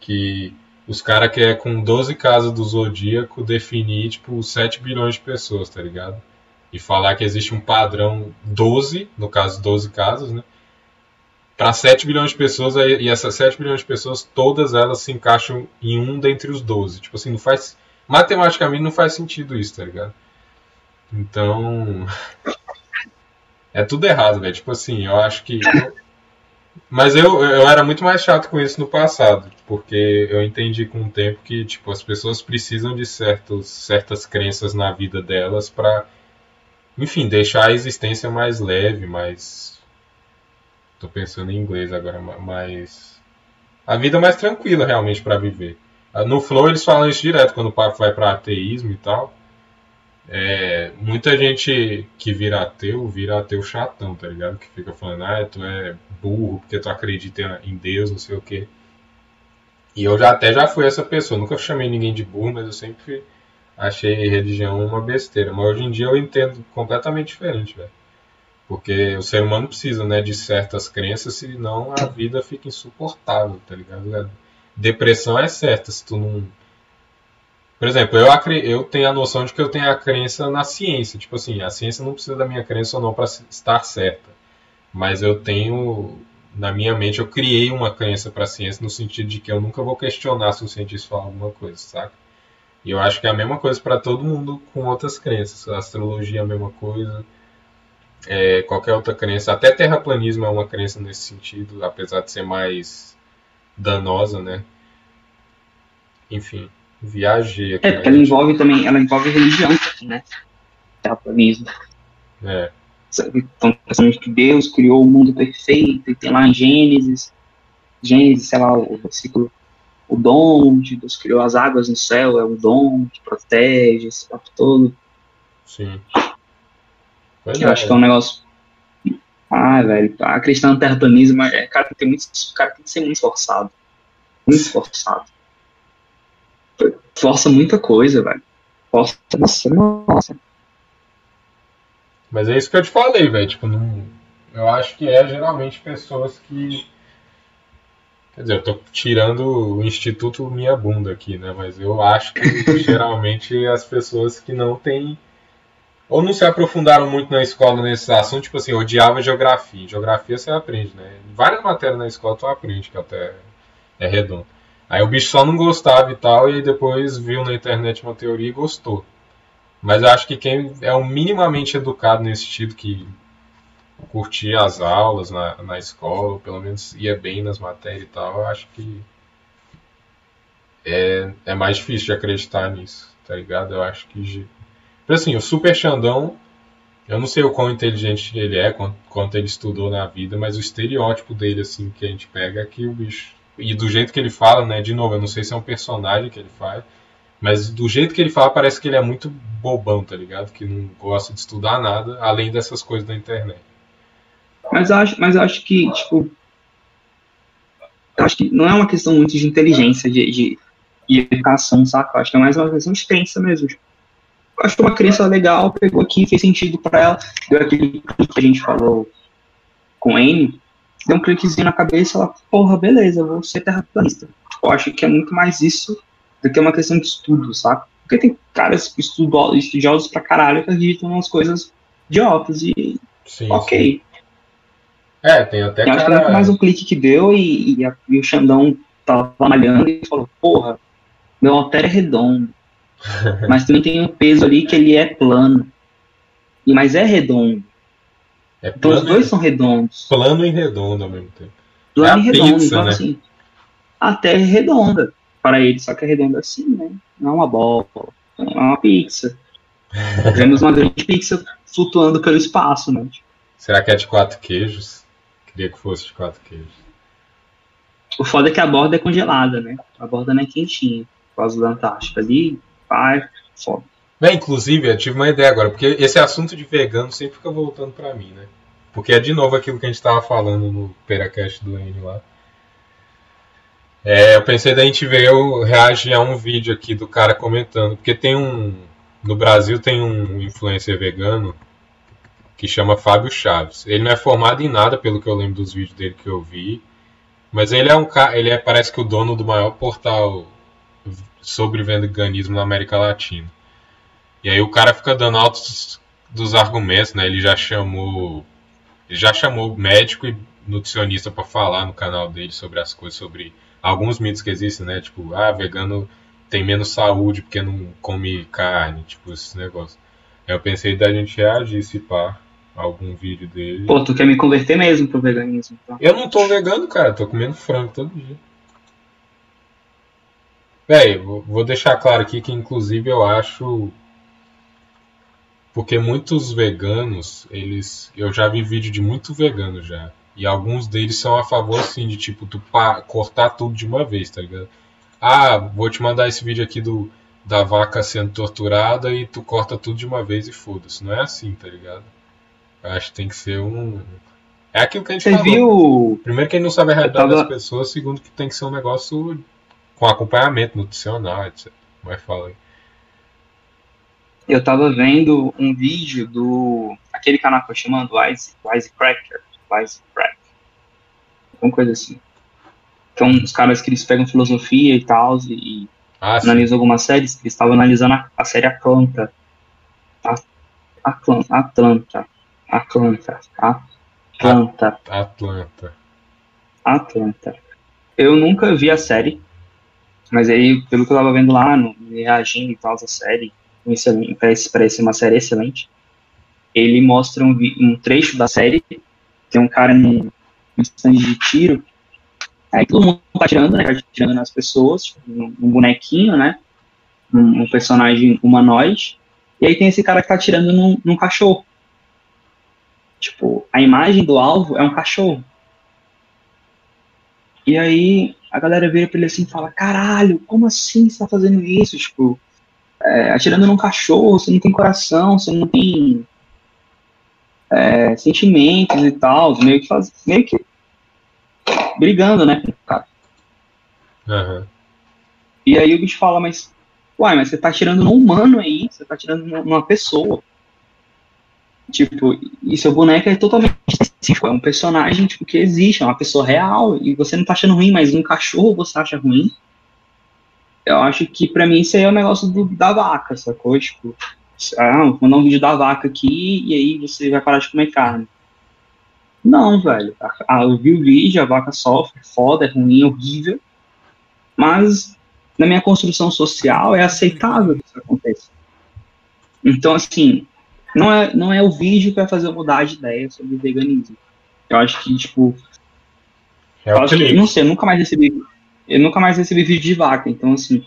Que os caras querem com 12 casas do Zodíaco definir, tipo, 7 bilhões de pessoas, tá ligado? E falar que existe um padrão 12, no caso 12 casas, né? Para 7 bilhões de pessoas, e essas 7 bilhões de pessoas, todas elas se encaixam em um dentre os 12. Tipo assim, não faz. Matematicamente não faz sentido isso, tá ligado? Então. É tudo errado, velho. Tipo assim, eu acho que. Mas eu, eu era muito mais chato com isso no passado, porque eu entendi com o tempo que tipo, as pessoas precisam de certos, certas crenças na vida delas pra, enfim, deixar a existência mais leve, mais. Tô pensando em inglês agora, ma- mais. A vida mais tranquila realmente pra viver. Ah, No Flow eles falam isso direto quando o papo vai pra ateísmo e tal. É, muita gente que vira ateu, vira ateu chatão, tá ligado? Que fica falando, ah, tu é burro porque tu acredita em Deus, não sei o quê. E eu já até já fui essa pessoa, nunca chamei ninguém de burro, mas eu sempre achei religião uma besteira. Mas hoje em dia eu entendo completamente diferente, velho. Porque o ser humano precisa, né, de certas crenças, senão a vida fica insuportável, tá ligado? Depressão é certa, se tu não por exemplo, eu, eu tenho a noção de que eu tenho a crença na ciência. Tipo assim, a ciência não precisa da minha crença ou não para estar certa. Mas eu tenho, na minha mente, eu criei uma crença para a ciência no sentido de que eu nunca vou questionar se o cientista fala alguma coisa, saca? E eu acho que é a mesma coisa para todo mundo com outras crenças. A astrologia é a mesma coisa. É, qualquer outra crença. Até terraplanismo é uma crença nesse sentido, apesar de ser mais danosa, né? Enfim. Viajei aqui. É, porque ela envolve também, ela envolve religião né? Terraplanismo. É, Então, pensando que Deus criou o mundo perfeito, e tem lá em Gênesis, Gênesis, sei lá, o versículo, o dom de Deus criou as águas no céu, é o dom que protege esse papo todo. sim. Pois Que eu acho que é um negócio. Ah, velho, acreditar no terraplanismo, é, cara, tem muito, o cara tem que ser muito esforçado. Muito esforçado. Força muita coisa, velho. Força, nossa, nossa. Mas é isso que eu te falei, velho. Tipo, não... eu acho que é geralmente pessoas que. Quer dizer, eu tô tirando o Instituto Minha Bunda aqui, né? Mas eu acho que geralmente as pessoas que não têm. Ou não se aprofundaram muito na escola nesse assunto, tipo assim, odiava geografia. Geografia você aprende, né? Várias matérias na escola tu aprende, que até é redondo. Aí o bicho só não gostava e tal, e depois viu na internet uma teoria e gostou. Mas eu acho que quem é o minimamente educado nesse sentido, que curtia as aulas na, na escola, pelo menos ia bem nas matérias e tal, acho que é, é mais difícil de acreditar nisso, tá ligado? Eu acho que. Assim, o Super Xandão, eu não sei o quão inteligente ele é, quanto, quanto ele estudou na vida, mas o estereótipo dele, assim, que a gente pega é que o bicho. E do jeito que ele fala, né? De novo, eu não sei se é um personagem que ele faz, mas do jeito que ele fala, parece que ele é muito bobão, tá ligado? Que não gosta de estudar nada, além dessas coisas da internet. Mas acho, mas acho que, tipo. Acho que não é uma questão muito de inteligência, de, de, de educação, saca? Acho que é mais uma questão de crença mesmo. Tipo, acho que uma crença legal, pegou aqui, fez sentido para ela, deu aquele clique que a gente falou com N, deu um cliquezinho na cabeça, ela, porra, beleza, vou ser terraplanista. Tipo, eu acho que é muito mais isso do que uma questão de estudo, saca? Porque tem caras estudiosos pra caralho que acreditam umas coisas idiotas e Sim, ok. sim. É, tem até Eu acho que é muito cara. mais um clique que deu e, e, a- e o Xandão tava malhando e falou, porra, meu alter é redondo. mas também tem um peso ali que ele é plano. E, mas é redondo. É Então os dois são redondos. plano e redondo ao mesmo tempo. Plano É e redondo. pizza, então, né? assim, a Terra é redonda para ele, só que é redonda assim, né? Não é uma bola, não é uma pizza. Vemos uma grande pizza flutuando pelo espaço, né? Será que é de quatro queijos? Queria que fosse de quatro queijos. O foda é que a borda é congelada, né? A borda não é quentinha, por causa da Antártica. Ali, pá, foda. Bem, inclusive, eu tive uma ideia agora, porque esse assunto de vegano sempre fica voltando pra mim, né? Porque é de novo aquilo que a gente tava falando no Peracast do N lá. É, eu pensei da gente ver eu reagir a um vídeo aqui do cara comentando, porque tem um. No Brasil tem um influencer vegano que chama Fábio Chaves. Ele não é formado em nada, pelo que eu lembro dos vídeos dele que eu vi. Mas ele é um cara. Ele é, parece que o dono do maior portal sobre veganismo na América Latina. E aí o cara fica dando altos dos argumentos, né? Ele já chamou. Ele já chamou médico e nutricionista pra falar no canal dele sobre as coisas, sobre alguns mitos que existem, né? Tipo, ah, vegano tem menos saúde porque não come carne, tipo, esses negócios. Eu pensei da gente reagir, se pá, algum vídeo dele. Pô, tu quer me converter mesmo pro veganismo, então. Eu não tô vegano, cara, tô comendo frango todo dia. Véi, vou deixar claro aqui que inclusive eu acho. Porque muitos veganos, eles. Eu já vi vídeo de muito vegano já. E alguns deles são a favor, assim, de tipo, tu cortar tudo de uma vez, tá ligado? Ah, vou te mandar esse vídeo aqui do, da vaca sendo torturada e tu corta tudo de uma vez e foda-se. Não é assim, tá ligado? Eu acho que tem que ser um. É aquilo que a gente Você falou. viu. Primeiro que ele não sabe a realidade tava- das pessoas, segundo que tem que ser um negócio com acompanhamento nutricional, etc. Mas fala aí. Eu tava vendo um vídeo do. aquele canal que eu chamando Wise, Wisecracker. Wisecrack. Alguma coisa assim. Que é uns caras que eles pegam filosofia e tal, e Ah, sim. analisam algumas séries. Eles estavam analisando a, a série Atlanta. A- Atlanta. Atlanta. Atlanta. Atlanta. Atlanta. Atlanta. Eu nunca vi a série, mas aí, pelo que eu tava vendo lá, no, reagindo e tal, a série, parece, parece uma série excelente. Ele mostra um, um trecho da série, tem um cara num stand de tiro, aí todo mundo tá tirando, né, atirando nas pessoas, tipo, num bonequinho, né, um, um personagem humanoide, e aí tem esse cara que tá atirando num, num cachorro. Tipo, a imagem do alvo é um cachorro. E aí a galera vira pra ele assim e fala, caralho, como assim você tá fazendo isso? Tipo, é, atirando num cachorro, você não tem coração, você não tem é, sentimentos e tal, meio que faz, meio que brigando, né, com o cara. Aham. E aí o bicho fala, mas, uai, mas você tá atirando num humano aí, você tá atirando numa- pessoa. Tipo, e seu boneco é totalmente específico, é um personagem tipo, que existe, é uma pessoa real, e você não tá achando ruim, mas um cachorro você acha ruim. Eu acho que pra mim isso aí é o negócio do, da vaca, sacou? Tipo, ah, vou mandar um vídeo da vaca aqui e aí você vai parar de comer carne. Não, velho. Ah, eu vi o vídeo, a vaca sofre, é foda, é ruim, é horrível. Mas na minha construção social é aceitável que isso aconteça. Então, assim, não é, não é o vídeo que vai fazer eu mudar de ideia sobre veganismo. Eu acho que, tipo, É eu acho que, não sei, eu nunca mais recebi. eu nunca mais recebi vídeo de vaca. Então, assim,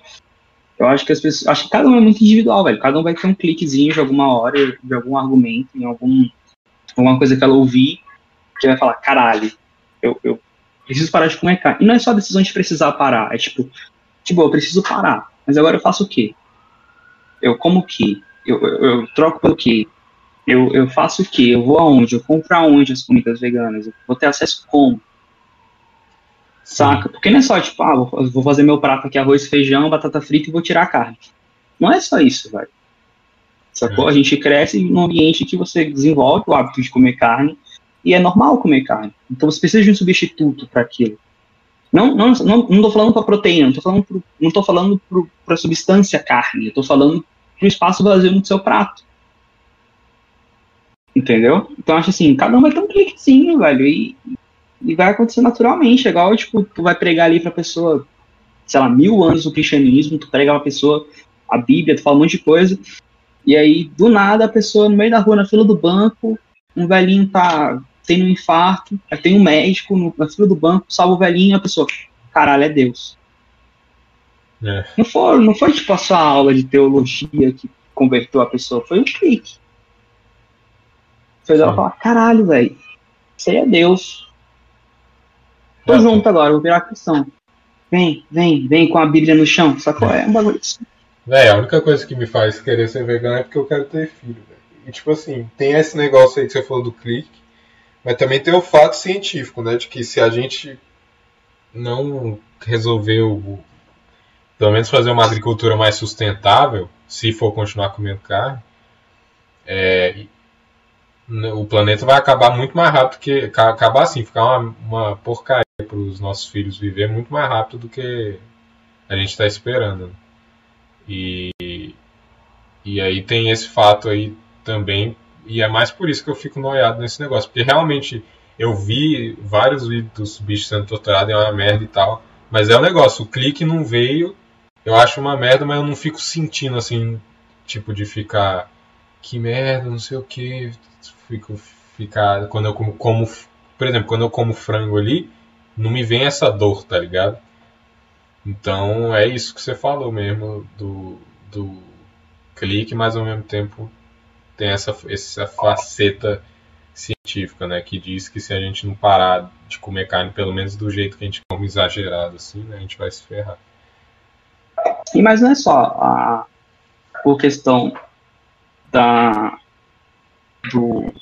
eu acho que as pessoas. Acho que cada um é muito individual, velho. Cada um vai ter um cliquezinho de alguma hora, de algum argumento, em algum, alguma coisa que ela ouvir, que vai falar, caralho, eu, eu preciso parar de comer carne. E não é só a decisão de precisar parar, é tipo, tipo, eu preciso parar, mas agora eu faço o quê? Eu como o quê? Eu, eu, eu troco pelo quê? Eu, eu faço o quê? Eu vou aonde? Eu compro aonde as comidas veganas? Eu vou ter acesso como? Saca? Porque não é só, tipo, ah, vou, fazer meu prato aqui, arroz, feijão, batata frita e vou tirar a carne. Não é só isso, velho. Sacou? É. A gente cresce num ambiente que você desenvolve o hábito de comer carne e é normal comer carne. Então você precisa de um substituto para aquilo. Não, não, não, não falando para proteína, não tô falando, não falando para substância carne, eu falando pro espaço vazio no seu prato. Entendeu? Então acho assim, cada um vai ter um cliquezinho, velho, e, e vai acontecer naturalmente. É igual, tipo, tu vai pregar ali pra pessoa, sei lá, mil anos do cristianismo, tu prega pra pessoa a Bíblia, tu fala um monte de coisa, e aí, do nada, a pessoa no meio da rua, na fila do banco, um velhinho tá tendo um infarto, aí tem um médico no, na fila do banco, salva o velhinho, a pessoa, caralho, é Deus. É. Não foi, não foi tipo a sua aula de teologia que converteu a pessoa, foi um clique. Fez ela falar, caralho, velho, isso aí é Deus. Tô É, junto agora, vou virar cristão. Vem, vem, vem com a Bíblia no chão. Sacou? É um bagulho assim. Véi, a única coisa que me faz querer ser vegano é porque eu quero ter filho, velho. E tipo assim, tem esse negócio aí que você falou do clique, mas também tem o fato científico, né? De que se a gente não resolver o. Pelo menos fazer uma agricultura mais sustentável, se for continuar comendo carne, é, n- o planeta vai acabar muito mais rápido que. ca- Acabar assim, ficar uma, uma porcaria para os nossos filhos viver muito mais rápido do que a gente está esperando. né? E, e aí tem esse fato aí também, e é mais por isso que eu fico noiado nesse negócio, porque realmente eu vi vários vídeos dos bichos sendo torturados, é uma merda e tal, mas é o negócio, o clique não veio, eu acho uma merda, mas eu não fico sentindo assim, tipo de ficar, que merda, não sei o que, fico, ficar, quando eu como, como, por exemplo, quando eu como frango ali, não me vem essa dor, tá ligado? Então é isso que você falou mesmo do, do clique, mas ao mesmo tempo tem essa, essa faceta científica, né? Que diz que se a gente não parar de comer carne, pelo menos do jeito que a gente come exagerado, assim, né? A gente vai se ferrar. E mas não é só a por questão da do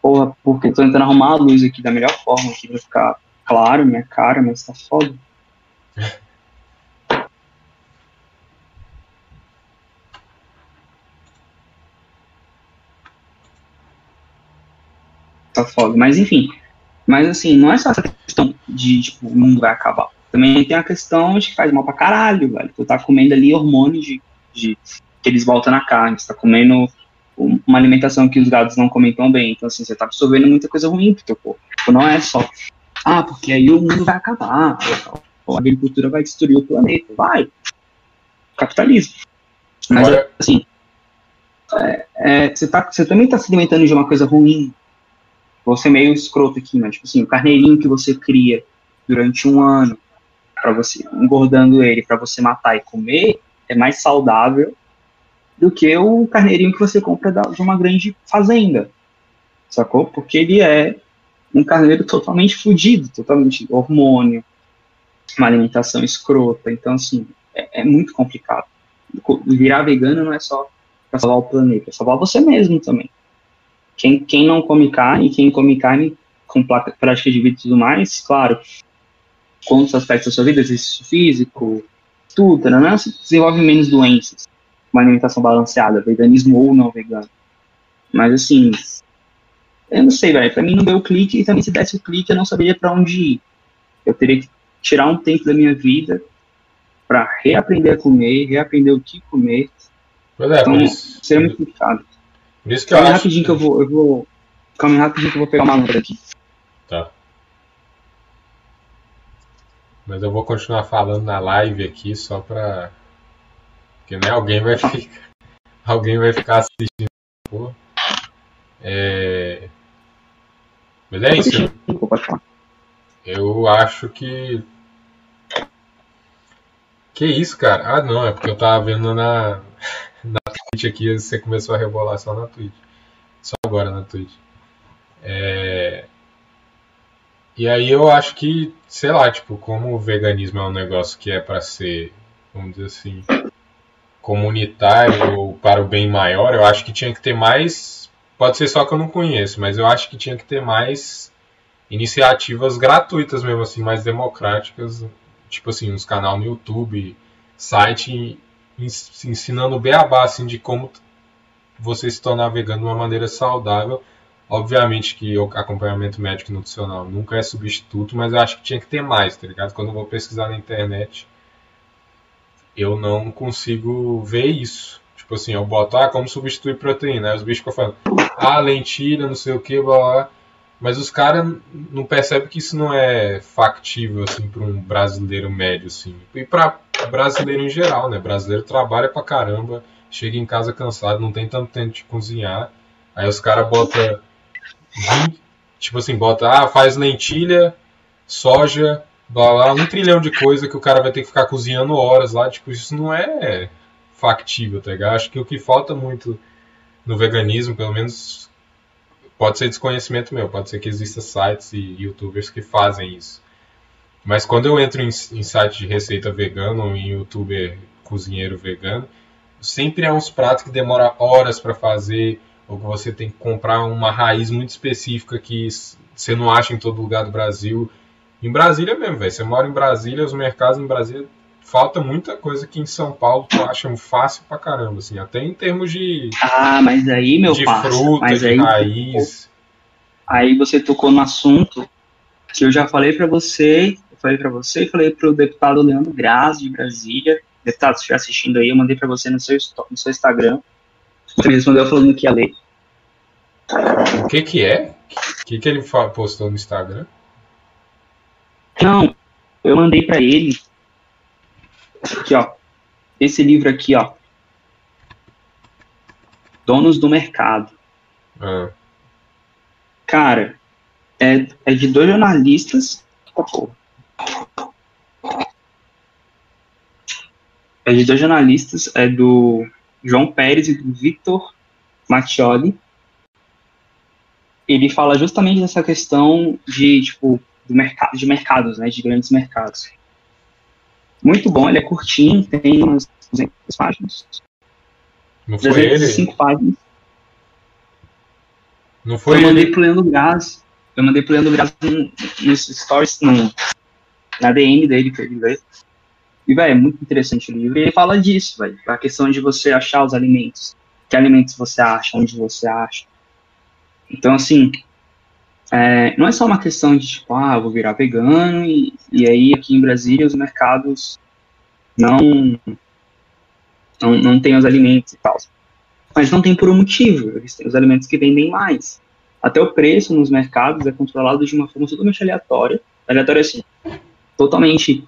porra, porque tô tentando arrumar a luz aqui da melhor forma aqui pra ficar claro minha cara, mas tá foda. Tá foda, mas enfim. Mas assim, não é só essa questão de tipo, o mundo vai acabar. Também tem a questão de que faz mal pra caralho, velho. Tu tá comendo ali hormônios de, de que eles voltam na carne, você tá comendo um- uma alimentação que os gados não comem tão bem. Então, assim, você tá absorvendo muita coisa ruim pro teu corpo. Tipo, não é só, ah, porque aí o mundo vai acabar, a agricultura vai destruir o planeta. Vai. Capitalismo. Mas, Agora- assim, é, é, você, tá, você também tá se alimentando de uma coisa ruim. Vou ser meio escroto aqui, mas, tipo assim, o carneirinho que você cria durante um ano, para você engordando ele para você matar e comer, é mais saudável do que o carneirinho que você compra de uma grande fazenda. Sacou? Porque ele é um carneiro totalmente fudido, totalmente hormônio, uma alimentação escrota. Então, assim, é, é muito complicado. Co- Virar vegano não é só para salvar o planeta, é salvar você mesmo também. Quem, quem não come carne, quem come carne com prática de vida e tudo mais, claro, outros aspectos da sua vida, exercício físico, tudo, né? Você desenvolve menos doenças, uma alimentação balanceada, veganismo ou não vegano. Mas assim, eu não sei, velho, pra mim não deu clique e também se desse o clique eu não saberia pra onde ir. Eu teria que tirar um tempo da minha vida pra reaprender a comer, reaprender o que comer, Pois é, Então, isso, seria muito complicado. Isso que eu Calma aí acho. rapidinho que eu vou, eu vou, calma rapidinho que eu vou pegar uma lâmpada aqui. Tá. Mas eu vou continuar falando na live aqui só pra. Porque né, alguém vai ficar. Alguém vai ficar assistindo. Pô. É... Mas é isso. Eu acho que Que isso, cara? Ah, não, é porque eu tava vendo na, na Twitch aqui, você começou a rebolar só na Twitch. Só agora na Twitch. É... E aí eu acho que, sei lá, tipo, como o veganismo é um negócio que é para ser, vamos dizer assim, comunitário ou para o bem maior, eu acho que tinha que ter mais. Pode ser só que eu não conheço, mas eu acho que tinha que ter mais iniciativas gratuitas mesmo, assim, mais democráticas. Tipo assim, uns canal no YouTube, site ensinando o beabá, assim, de como você se tornar vegano de uma maneira saudável. Obviamente que o acompanhamento médico e nutricional nunca é substituto, mas eu acho que tinha que ter mais, tá ligado? Quando eu vou pesquisar na internet, eu não consigo ver isso. Tipo assim, eu boto, ah, como substituir proteína. Aí os bichos ficam falando, ah, lentilha, não sei o que, blá blá. Mas os caras não percebem que isso não é factível, assim, para um brasileiro médio, assim. E para brasileiro em geral, né? Brasileiro trabalha pra caramba, chega em casa cansado, não tem tanto tempo de cozinhar. Aí os caras botam, tipo assim, bota, ah, faz lentilha, soja, blá, blá, um trilhão de coisa que o cara vai ter que ficar cozinhando horas lá. Tipo, isso não é factível, tá ligado? Acho que o que falta muito no veganismo, pelo menos, pode ser desconhecimento meu, pode ser que exista sites e youtubers que fazem isso. Mas quando eu entro em, em site de receita vegana ou em youtuber cozinheiro vegano, sempre é uns pratos que demora horas para fazer, ou que você tem que comprar uma raiz muito específica que você não acha em todo lugar do Brasil. Em Brasília mesmo, velho. Você mora em Brasília, os mercados em Brasília falta muita coisa que em São Paulo tu acha fácil pra caramba, assim, até em termos de. Ah, mas aí, meu de parça, fruta, mas de aí, raiz. aí você tocou no assunto que eu já falei pra você, falei pra você e falei pro deputado Leandro Grazi de Brasília. Deputado, se estiver assistindo aí, eu mandei pra você no seu, no seu Instagram. Você me respondeu falando que ia ler. O que que é? O que que ele postou no Instagram? Não, eu mandei pra ele. Aqui, ó. Esse livro aqui, ó. Donos do Mercado. Ah, Cara, é, é de dois jornalistas. É de dois jornalistas, é do João Pérez e do Victor Mattioli. Ele fala justamente dessa questão de, tipo, do mercado, de mercados, né, de grandes mercados. Muito bom, ele é curtinho, tem umas 200 páginas. não foi ele? 305 páginas. Não foi eu mandei ele? pro Leandro Graz. Eu mandei pro Leandro Graz no- nos stories, no, na DM dele pra ele ler. E, velho, é muito interessante o livro. E ele fala disso, velho. A questão de você achar os alimentos. Que alimentos você acha, onde você acha. Então, assim, é, não é só uma questão de, tipo, ah, vou virar vegano e, e aí aqui em Brasília os mercados não, não, não tem os alimentos e tal. Mas não tem por um motivo. Eles têm os alimentos que vendem mais. Até o preço nos mercados é controlado de uma forma totalmente aleatória. Aleatória assim, totalmente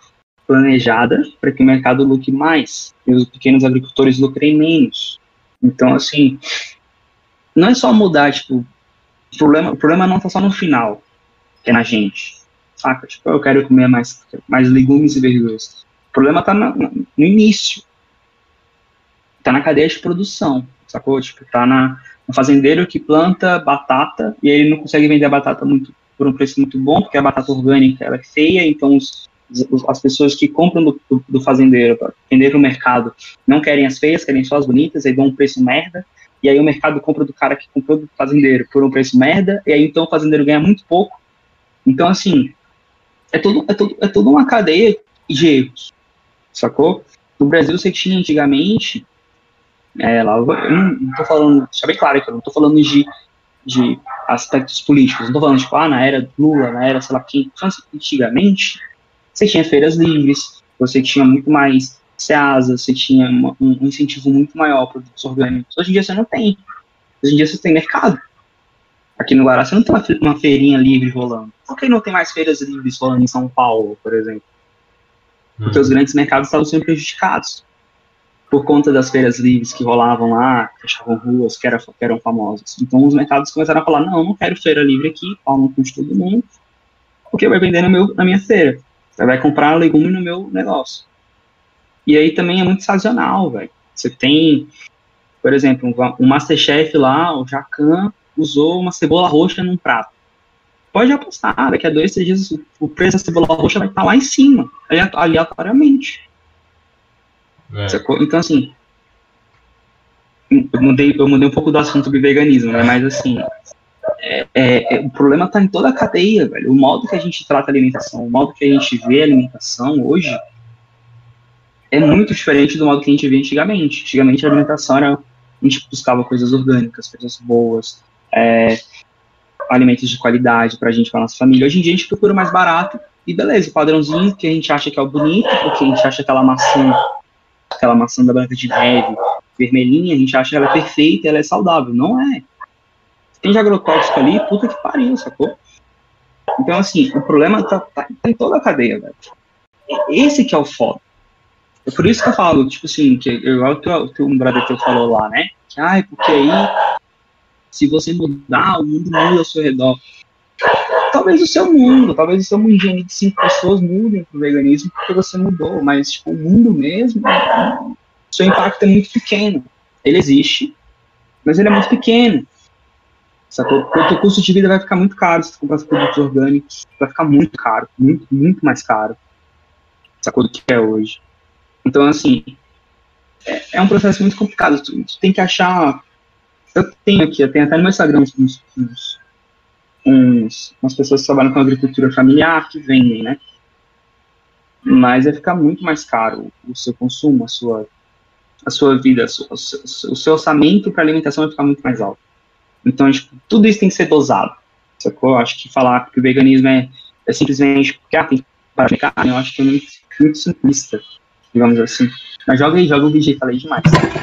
planejada para que o mercado lucre mais e os pequenos agricultores lucrem menos. Então, assim, não é só mudar, tipo, o problema, o problema não está só no final, é na gente, saca? Tipo, eu quero comer mais, mais legumes e verduras. O problema está no início, está na cadeia de produção, sacou? Tipo, tá na, no fazendeiro que planta batata e ele não consegue vender a batata muito, por um preço muito bom, porque a batata orgânica ela é feia, então os- as pessoas que compram do, do, fazendeiro para vender no mercado não querem as feias, querem só as bonitas, aí dão um preço merda, e aí o mercado compra do cara que comprou do fazendeiro por um preço merda, e aí então o fazendeiro ganha muito pouco. Então, assim, é todo, é todo, é toda uma cadeia de erros, sacou? No Brasil, você tinha antigamente, é, lá, eu não, não tô falando, deixa bem claro que eu não tô falando de, de aspectos políticos, não tô falando, tipo, ah, na era Lula, na era, sei lá quem, antigamente, você tinha feiras livres, você tinha muito mais SEASA, você tinha uma- um incentivo muito maior para produtos orgânicos. Hoje em dia você não tem. Hoje em dia você tem mercado. Aqui no Guará você não tem uma, fe- uma feirinha livre rolando. Por que não tem mais feiras livres rolando em São Paulo, por exemplo? Porque os grandes mercados estavam sendo prejudicados por conta das feiras livres que rolavam lá, que fechavam ruas, que, era, que eram famosas. Então os mercados começaram a falar, não, não quero feira livre aqui, pau no cu de todo mundo, porque vai vender no meu, na minha feira. Você vai comprar legume no meu negócio. E aí também é muito sazonal, velho. Você tem, por exemplo, um, um Masterchef lá, o Jacan usou uma cebola roxa num prato. Pode apostar, daqui a dois, três dias o preço da cebola roxa vai estar lá em cima, aleatoriamente. É. Então, assim, eu mudei, eu mudei um pouco do assunto do veganismo, né? Mas, assim, é, é, é, o problema está em toda a cadeia, velho. O modo que a gente trata a alimentação, o modo que a gente vê a alimentação hoje é muito diferente do modo que a gente via antigamente. Antigamente a alimentação era. A gente buscava coisas orgânicas, coisas boas, é, alimentos de qualidade pra gente, pra nossa família. Hoje em dia a gente procura mais barato e beleza, o padrãozinho que a gente acha que é o bonito, porque a gente acha aquela maçã, aquela maçã da Branca de Neve, vermelhinha, a gente acha que ela é perfeita, ela é saudável. Não é. Tem de agrotóxico ali, puta que pariu, sacou? Então, assim, o problema tá, tá, em toda a cadeia, velho. Esse que é o foda. É por isso que eu falo, tipo assim, que igual o que um brother teu falou lá, né? Que, ai, porque aí, se você mudar, o mundo muda ao seu redor. Talvez o seu mundo, talvez o seu mundinho de cinco pessoas mudem pro veganismo porque você mudou, mas, tipo, o mundo mesmo, seu impacto é muito pequeno. Ele existe, mas ele é muito pequeno. Sacou? O teu custo de vida vai ficar muito caro se tu comprar produtos orgânicos. Vai ficar muito caro, muito, muito mais caro. Sacou do que é hoje. Então, assim, é, é um processo muito complicado. Tu, tu, tem que achar. Eu tenho aqui, eu tenho até no meu Instagram uns, uns, uns, umas pessoas que trabalham com agricultura familiar que vendem, né? Mas vai ficar muito mais caro o seu consumo, a sua, a sua vida, a sua, o, o seu orçamento para alimentação vai ficar muito mais alto. Então, tipo, tudo isso tem que ser dosado. Sacou? Eu acho que falar que o veganismo é, é simplesmente porque ah, tem que parar de carne, eu acho que é muito, muito simplista digamos assim. Mas joga aí, joga o vídeo falei demais.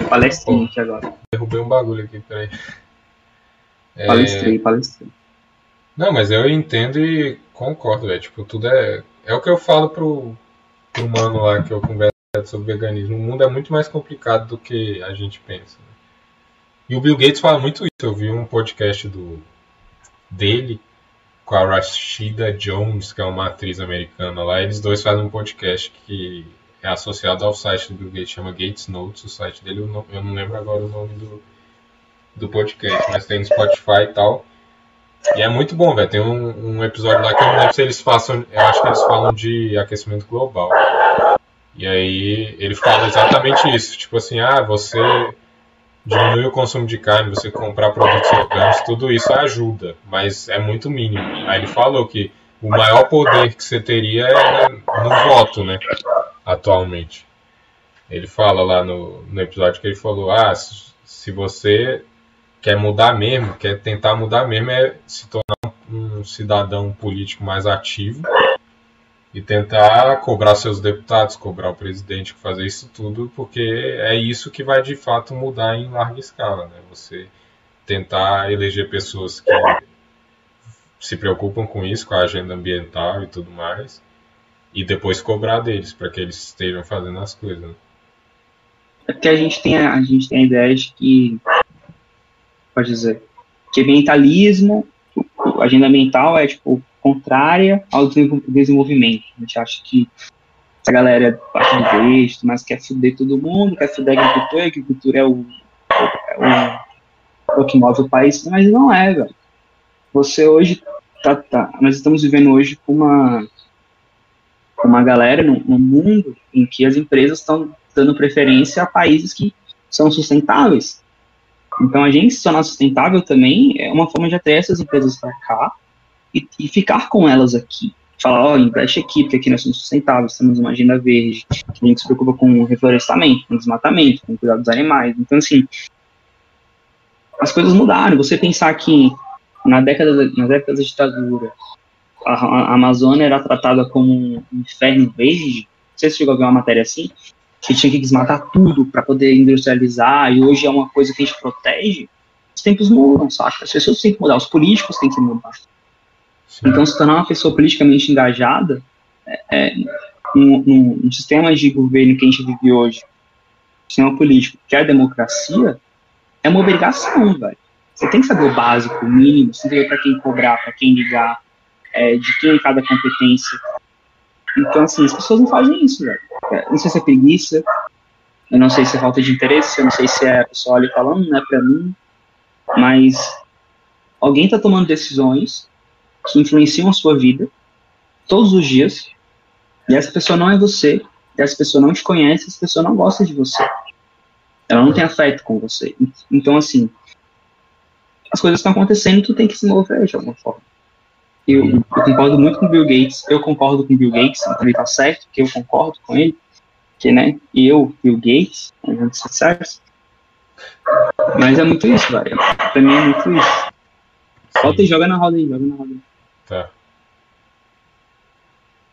Palestrei aqui agora. Derrubei um bagulho aqui, peraí. É... Palestrei, palestrei. Não, mas eu entendo e concordo, velho. Tipo, tudo é. É o que eu falo pro, pro mano lá que eu converso sobre veganismo. O mundo é muito mais complicado do que a gente pensa. E o Bill Gates fala muito isso. Eu vi um podcast do dele com a Rashida Jones, que é uma atriz americana lá. Eles dois fazem um podcast que é associado ao site do Bill Gates, chama Gates Notes, o site dele, eu não, eu não lembro agora o nome do, do podcast, mas tem no Spotify e tal. E é muito bom, velho. Tem um, um, episódio lá que eu não lembro se eles façam. Eu acho que eles falam de aquecimento global. E aí ele fala exatamente isso. Tipo assim, ah, você diminuir o consumo de carne, você comprar produtos orgânicos, tudo isso ajuda, mas é muito mínimo. Aí ele falou que o maior poder que você teria é no voto, né? atualmente. Ele fala lá no, no episódio que ele falou: ah, se, se você quer mudar mesmo, quer tentar mudar mesmo, é se tornar um cidadão político mais ativo e tentar cobrar seus deputados, cobrar o presidente, fazer isso tudo, porque é isso que vai de fato mudar em larga escala, né? Você tentar eleger pessoas que se preocupam com isso, com a agenda ambiental e tudo mais, e depois cobrar deles para que eles estejam fazendo as coisas. Né? É porque a gente tem a, a gente tem a ideia de que pode dizer que ambientalismo, agenda ambiental é tipo contrária ao desenvolvimento. A gente acha que essa galera é parte do texto, mas quer fuder todo mundo, quer fuder a agricultura, a agricultura é o, é o, é o que move o país, mas não é, velho. Você hoje tá, tá, nós estamos vivendo hoje com uma uma galera no, no mundo em que as empresas estão dando preferência a países que são sustentáveis. Então, a gente se tornar sustentável também é uma forma de atrair essas empresas para cá e, e, ficar com elas aqui. Falar, ó, oh, investe aqui, porque aqui nós somos sustentáveis, temos uma agenda verde, a gente se preocupa com o reflorestamento, com o desmatamento, com o cuidado dos animais. Então, assim, as coisas mudaram. Você pensar que na década, na década da ditadura, a, a Amazônia era tratada como um inferno verde. Não sei se chegou a ver uma matéria assim, que tinha que desmatar tudo para poder industrializar, e hoje é uma coisa que a gente protege. Os tempos mudam, saca? As pessoas têm que mudar, os políticos têm que mudar. Sim. Então, se tornar uma pessoa politicamente engajada, é, é, num, sistema de governo que a gente vive hoje, sistema político, que é a democracia, é uma obrigação, velho. Você tem que saber o básico, o mínimo, você tem que para quem cobrar, para quem ligar, é, de quem é cada competência. Então, assim, as pessoas não fazem isso, velho. é, não sei se é preguiça, eu não sei se é falta de interesse, eu não sei se é a pessoa ali falando, não é pra mim, mas alguém está tomando decisões influenciam a sua vida todos os dias, e essa pessoa não é você, essa pessoa não te conhece, essa pessoa não gosta de você. Ela não tem afeto com você. Então, assim, as coisas estão acontecendo, tu tem que se mover de alguma forma. Eu, eu concordo muito com o Bill Gates, eu concordo com o Bill Gates, então ele tá certo, que eu concordo com ele, que, né, eu, Bill Gates, a gente sucesso. Mas é muito isso, velho. Pra mim é muito isso. Volta e joga na roda aí, joga na roda aí. Tá.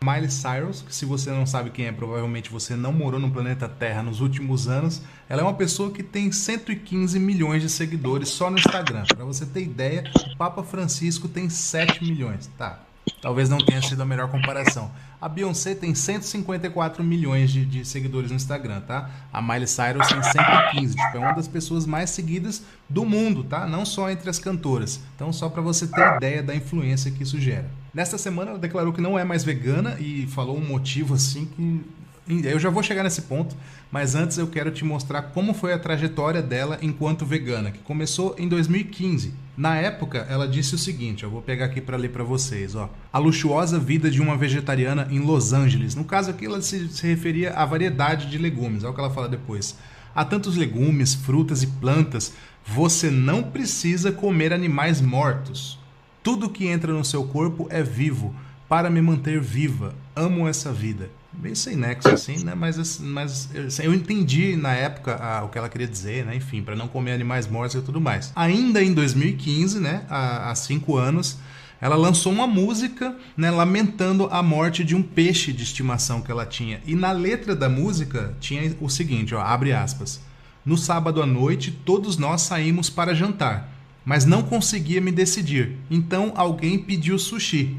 Miley Cyrus, que se você não sabe quem é, provavelmente você não morou no planeta Terra nos últimos anos. Ela é uma pessoa que tem 115 milhões de seguidores só no Instagram. Para você ter ideia, o Papa Francisco tem 7 milhões. Tá, talvez não tenha sido a melhor comparação. A Beyoncé tem 154 milhões de, de, seguidores no Instagram, tá? A Miley Cyrus tem 115, tipo, é uma das pessoas mais seguidas do mundo, tá? Não só entre as cantoras. Então, só para você ter ideia da influência que isso gera. Nesta semana, ela declarou que não é mais vegana e falou um motivo assim que eu já vou chegar nesse ponto, mas antes eu quero te mostrar como foi a trajetória dela enquanto vegana, que começou em 2015. Na época, ela disse o seguinte, eu vou pegar aqui para ler para vocês, ó. A luxuosa vida de uma vegetariana em Los Angeles. No caso aqui, ela se, se referia à variedade de legumes, é o que ela fala depois. Há tantos legumes, frutas e plantas, você não precisa comer animais mortos. Tudo que entra no seu corpo é vivo, para me manter viva. Amo essa vida meio sem nexo assim, né? Mas, mas eu entendi na época a, o que ela queria dizer, né? Enfim, para não comer animais mortos e tudo mais. Ainda em 2015, né? Há, há cinco anos, ela lançou uma música, né? Lamentando a morte de um peixe de estimação que ela tinha. E na letra da música tinha o seguinte, ó, abre aspas. No sábado à noite, todos nós saímos para jantar, mas não conseguia me decidir. Então alguém pediu sushi.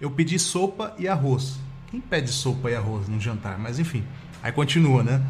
Eu pedi sopa e arroz. Quem pede sopa e arroz no jantar? Mas enfim. Aí continua, né?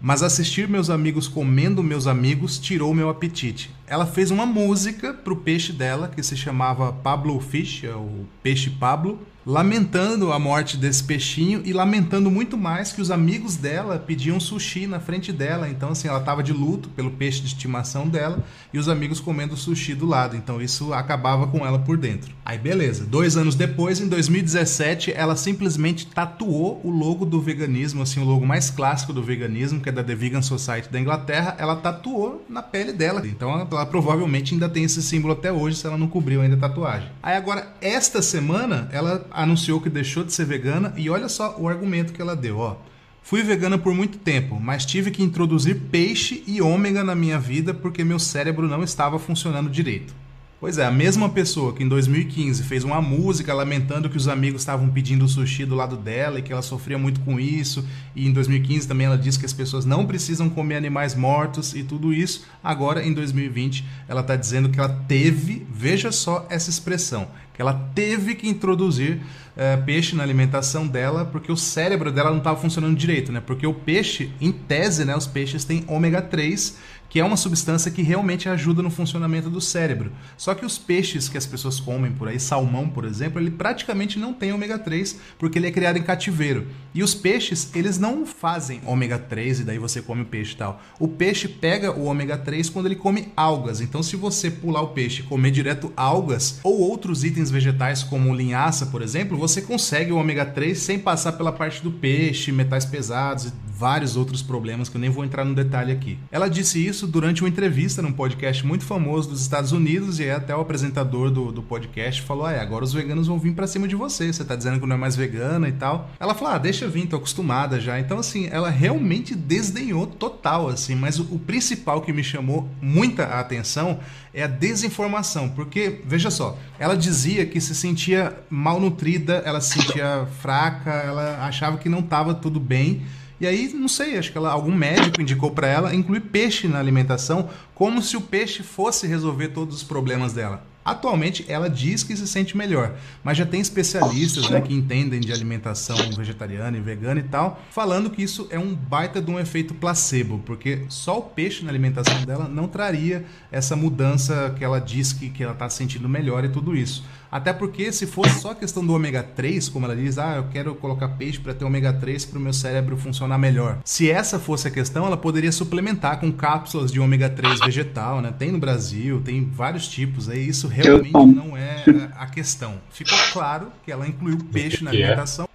Mas assistir meus amigos comendo meus amigos tirou meu apetite. Ela fez uma música pro peixe dela que se chamava Pablo Fish, é o peixe Pablo, lamentando a morte desse peixinho e lamentando muito mais que os amigos dela pediam sushi na frente dela. Então, assim, ela estava de luto pelo peixe de estimação dela e os amigos comendo sushi do lado. Então, isso acabava com ela por dentro. Aí, beleza. Dois anos depois, em 2017, ela simplesmente tatuou o logo do veganismo, assim, o logo mais clássico do veganismo, que é da The Vegan Society da Inglaterra. Ela tatuou na pele dela. Então, ela, provavelmente ainda tem esse símbolo até hoje, se ela não cobriu ainda a tatuagem. Aí, agora, esta semana, ela anunciou que deixou de ser vegana e olha só o argumento que ela deu, ó. Fui vegana por muito tempo, mas tive que introduzir peixe e ômega na minha vida porque meu cérebro não estava funcionando direito. Pois é, a mesma pessoa que em 2015 fez uma música lamentando que os amigos estavam pedindo sushi do lado dela e que ela sofria muito com isso, e em 2015 também ela disse que as pessoas não precisam comer animais mortos e tudo isso. Agora, em 2020, ela está dizendo que ela teve, veja só essa expressão, que ela teve que introduzir uh, peixe na alimentação dela porque o cérebro dela não estava funcionando direito, né? Porque o peixe, em tese, né, os peixes têm ômega 3 que é uma substância que realmente ajuda no funcionamento do cérebro. Só que os peixes que as pessoas comem por aí, salmão, por exemplo, ele praticamente não tem ômega 3 porque ele é criado em cativeiro. E os peixes, eles não fazem ômega 3 e daí você come o peixe e tal. O peixe pega o ômega 3 quando ele come algas. Então, se você pular o peixe e comer direto algas ou outros itens vegetais como linhaça, por exemplo, você consegue o ômega 3 sem passar pela parte do peixe, metais pesados e vários outros problemas que eu nem vou entrar no detalhe aqui. Ela disse isso durante uma entrevista num podcast muito famoso dos Estados Unidos e até o apresentador do, do podcast falou: ah, agora os veganos vão vir para cima de você, você tá dizendo que não é mais vegana e tal. Ela falou: ah, deixa eu vir, tô acostumada já. Então, assim, ela realmente desdenhou total, assim, mas o, o principal que me chamou muita atenção é a desinformação, porque, veja só, ela dizia que se sentia malnutrida, ela se sentia fraca, ela achava que não estava tudo bem. E aí, não sei, acho que ela, algum médico indicou para ela incluir peixe na alimentação, como se o peixe fosse resolver todos os problemas dela. Atualmente, ela diz que se sente melhor, mas já tem especialistas né, que entendem de alimentação vegetariana e vegana e tal, falando que isso é um baita de um efeito placebo, porque só o peixe na alimentação dela não traria essa mudança que ela diz que, que ela está sentindo melhor e tudo isso. Até porque se fosse só a questão do ômega 3, como ela diz, ah, eu quero colocar peixe para ter ômega 3 para o meu cérebro funcionar melhor. Se essa fosse a questão, ela poderia suplementar com cápsulas de ômega 3 vegetal, né? Tem no Brasil, tem vários tipos aí, isso realmente não é a questão. Ficou claro que ela incluiu peixe na é? alimentação.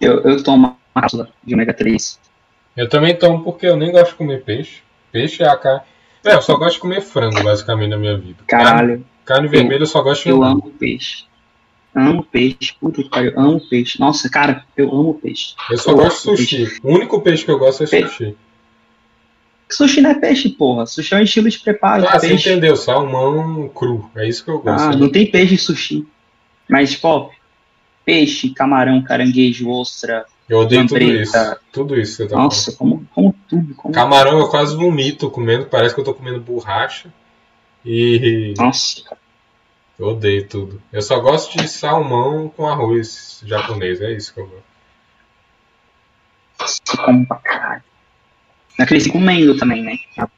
Eu, eu tomo uma cápsula de ômega 3. Eu também tomo porque eu nem gosto de comer peixe. Peixe é a carne. É, eu só gosto de comer frango, basicamente, na minha vida. Carne, Caralho, carne vermelha eu só gosto de eu amo peixe. Amo peixe. Puta que pariu, amo peixe. Nossa, cara, eu amo peixe. Eu só eu gosto de sushi. O único peixe que eu gosto é sushi. Sushi não é peixe, porra. Sushi é um estilo de preparo. Ah, você peixe. entendeu? Salmão cru. É isso que eu gosto. Ah, não tem peixe em sushi. Mas, ó, peixe, camarão, caranguejo, ostra. Eu odeio tudo lambreta. isso. Tudo isso que você tá Nossa, como, como tudo. Como... Camarão eu quase vomito comendo, parece que eu tô comendo borracha. E Nossa, cara. Eu odeio tudo. Eu só gosto de salmão com arroz japonês, é isso que eu gosto. eu como pra caralho. Eu cresci comendo também, né? Minha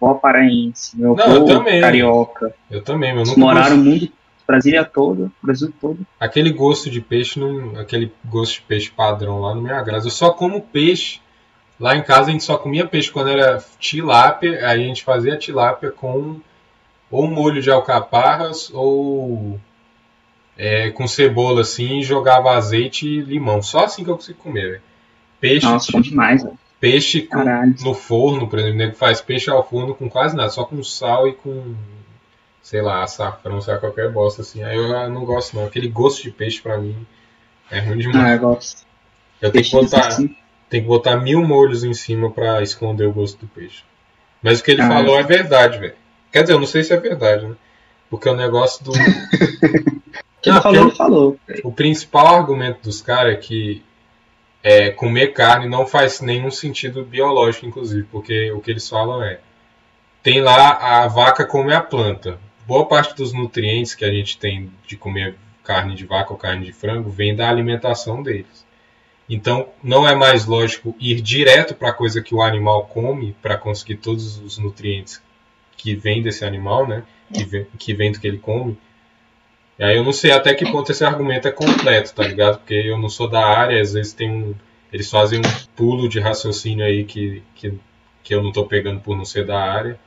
avó paraense, meu Não, eu avô também. carioca. Eu também, meu moraram gosto- o mundo, Brasília todo, Brasil todo. Aquele gosto de peixe, não, aquele gosto de peixe padrão lá não me agrada. Eu só como peixe. Lá em casa a gente só comia peixe quando era tilápia, aí a gente fazia tilápia com ou molho de alcaparras ou é, com cebola assim e jogava azeite e limão. Só assim que eu consigo comer, velho. Peixe, Nossa, bom demais, velho. peixe com- no forno, por exemplo, o nego faz peixe ao forno com quase nada, só com sal e com, sei lá, açafrão, sei lá, qualquer bosta assim. Aí eu não gosto não. Aquele gosto de peixe pra mim é ruim demais. Ah, eu gosto. eu tenho que botar, assim. tem que botar mil molhos em cima pra esconder o gosto do peixe. Mas o que ele Ah. falou é verdade, velho. Quer dizer, eu não sei se é verdade, né? Porque o negócio do. O que ele Não, falou, falou. O principal argumento dos caras é que é, comer carne não faz nenhum sentido biológico, inclusive, porque o que eles falam é tem lá a vaca come a planta. Boa parte dos nutrientes que a gente tem de comer carne de vaca ou carne de frango vem da alimentação deles. Então, não é mais lógico ir direto para a coisa que o animal come para conseguir todos os nutrientes que vêm desse animal, né? Que vem, que vem do que ele come. E aí eu não sei até que ponto esse argumento é completo, tá ligado? Porque eu não sou da área, às vezes tem um. Eles fazem um pulo de raciocínio aí que, que, que eu não tô pegando por não ser da área.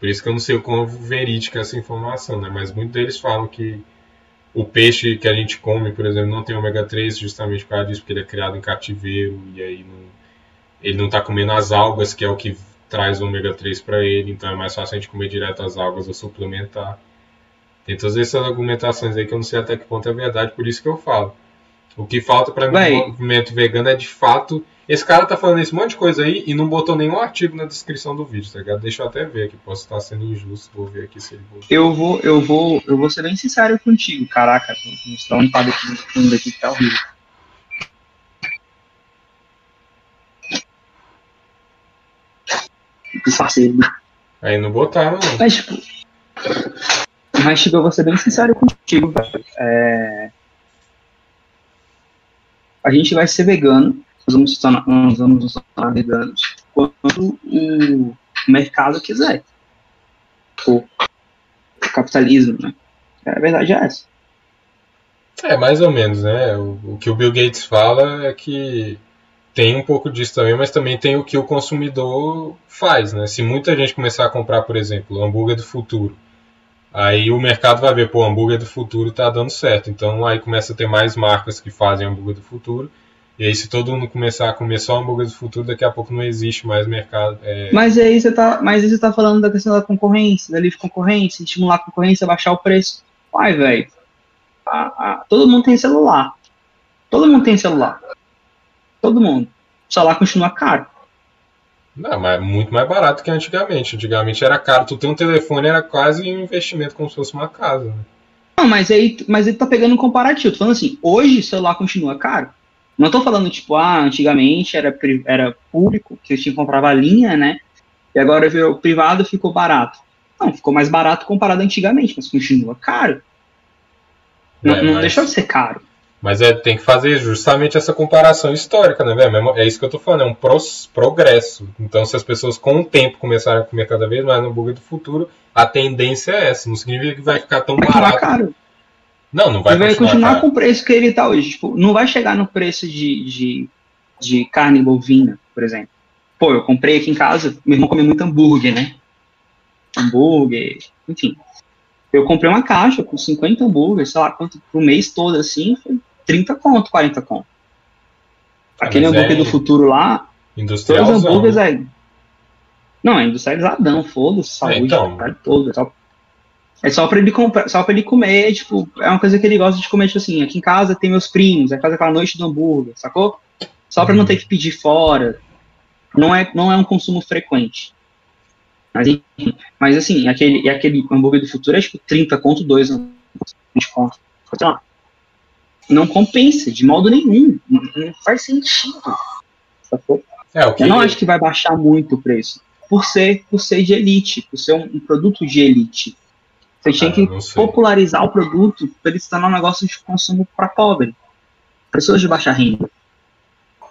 Por isso que eu não sei o quão verídica é essa informação, né? Mas muitos deles falam que o peixe que a gente come, por exemplo, não tem ômega 3 justamente por causa disso, porque ele é criado em cativeiro e aí não, ele não tá comendo as algas, que é o que traz o ômega 3 para ele, então é mais fácil a gente comer direto as algas ou suplementar. Tem todas essas argumentações aí que eu não sei até que ponto é verdade, por isso que eu falo. O que falta para mim no movimento vegano é de fato. Esse cara tá falando esse monte de coisa aí e não botou nenhum artigo na descrição do vídeo, tá ligado? Deixa eu até ver aqui, posso estar sendo injusto, vou ver aqui se ele botou. Eu vou, eu vou, eu vou ser bem sincero contigo. Caraca, mostrar um no fundo aqui que tá horrível. Disfarcei. Aí não botaram, não. Mas, tipo. Mas, tipo, eu vou ser bem sincero contigo, velho. É... A gente vai ser vegano, nós vamos se tornar, nós vamos nos tornar veganos quando o mercado quiser. O capitalismo, né? A verdade é essa. É, mais ou menos, né? O, o que o Bill Gates fala é que tem um pouco disso também, mas também tem o que o consumidor faz, né? Se muita gente começar a comprar, por exemplo, hambúrguer do futuro, aí o mercado vai ver, pô, hambúrguer do futuro tá dando certo. Então aí começa a ter mais marcas que fazem hambúrguer do futuro. E aí se todo mundo começar a comer só hambúrguer do futuro, daqui a pouco não existe mais mercado. É, Mas aí você tá, mas aí você tá falando da questão da concorrência, da livre concorrência, estimular a concorrência, baixar o preço. Vai, velho. A- a- Todo mundo tem celular. Todo mundo tem celular. Todo mundo. O celular continua caro. Não, mas é muito mais barato que antigamente. Antigamente era caro. Tu ter um telefone era quase um investimento como se fosse uma casa. Né? Não, mas aí, mas ele tá pegando um comparativo. Tô falando assim, hoje o celular continua caro. Não tô falando, tipo, ah, antigamente era, era público, que eu tinha que comprava a linha, né? E agora virou privado ficou barato. Não, ficou mais barato comparado antigamente, mas continua caro. Não, É, não mas- deixou de ser caro. Mas é, tem que fazer justamente essa comparação histórica, né, velho? Mesmo- É isso que eu tô falando, é um pros- progresso. Então, se as pessoas com o tempo começarem a comer cada vez mais no hambúrguer do futuro, a tendência é essa. Não significa que vai ficar tão Vai barato. caro. Não, não vai, Ele vai continuar, continuar caro. com o preço que ele tá hoje. Tipo, não vai chegar no preço de, de, de carne bovina, por exemplo. Pô, eu comprei aqui em casa, meu irmão come muito hambúrguer, né? Hambúrguer, enfim. Eu comprei uma caixa com 50 hambúrgueres, sei lá quanto, pro mês todo, assim, foi 30 conto, 40 conto. Aquele hambúrguer é do futuro lá, Todos os hambúrgueres é. Não, é industrializadão, foda-se, saúde, então. cara toda. Só... É só pra ele comprar, só pra ele comer, tipo, é uma coisa que ele gosta de comer, tipo assim, aqui em casa tem meus primos, aí faz aquela noite do hambúrguer, sacou? Só pra não Uhum. ter que pedir fora. Não é, não é um consumo frequente. Mas, enfim, mas assim, aquele, aquele hambúrguer do futuro é tipo 30 conto, 2 20 conto. Sei lá. Não compensa, de modo nenhum. Não, não faz sentido. É, o que Eu não acho que vai baixar muito o preço. Por ser, por ser de elite, por ser um, um produto de elite. Você tinha Ah, que popularizar o produto para ele se tornar um negócio de consumo para pobre. Pessoas de baixa renda.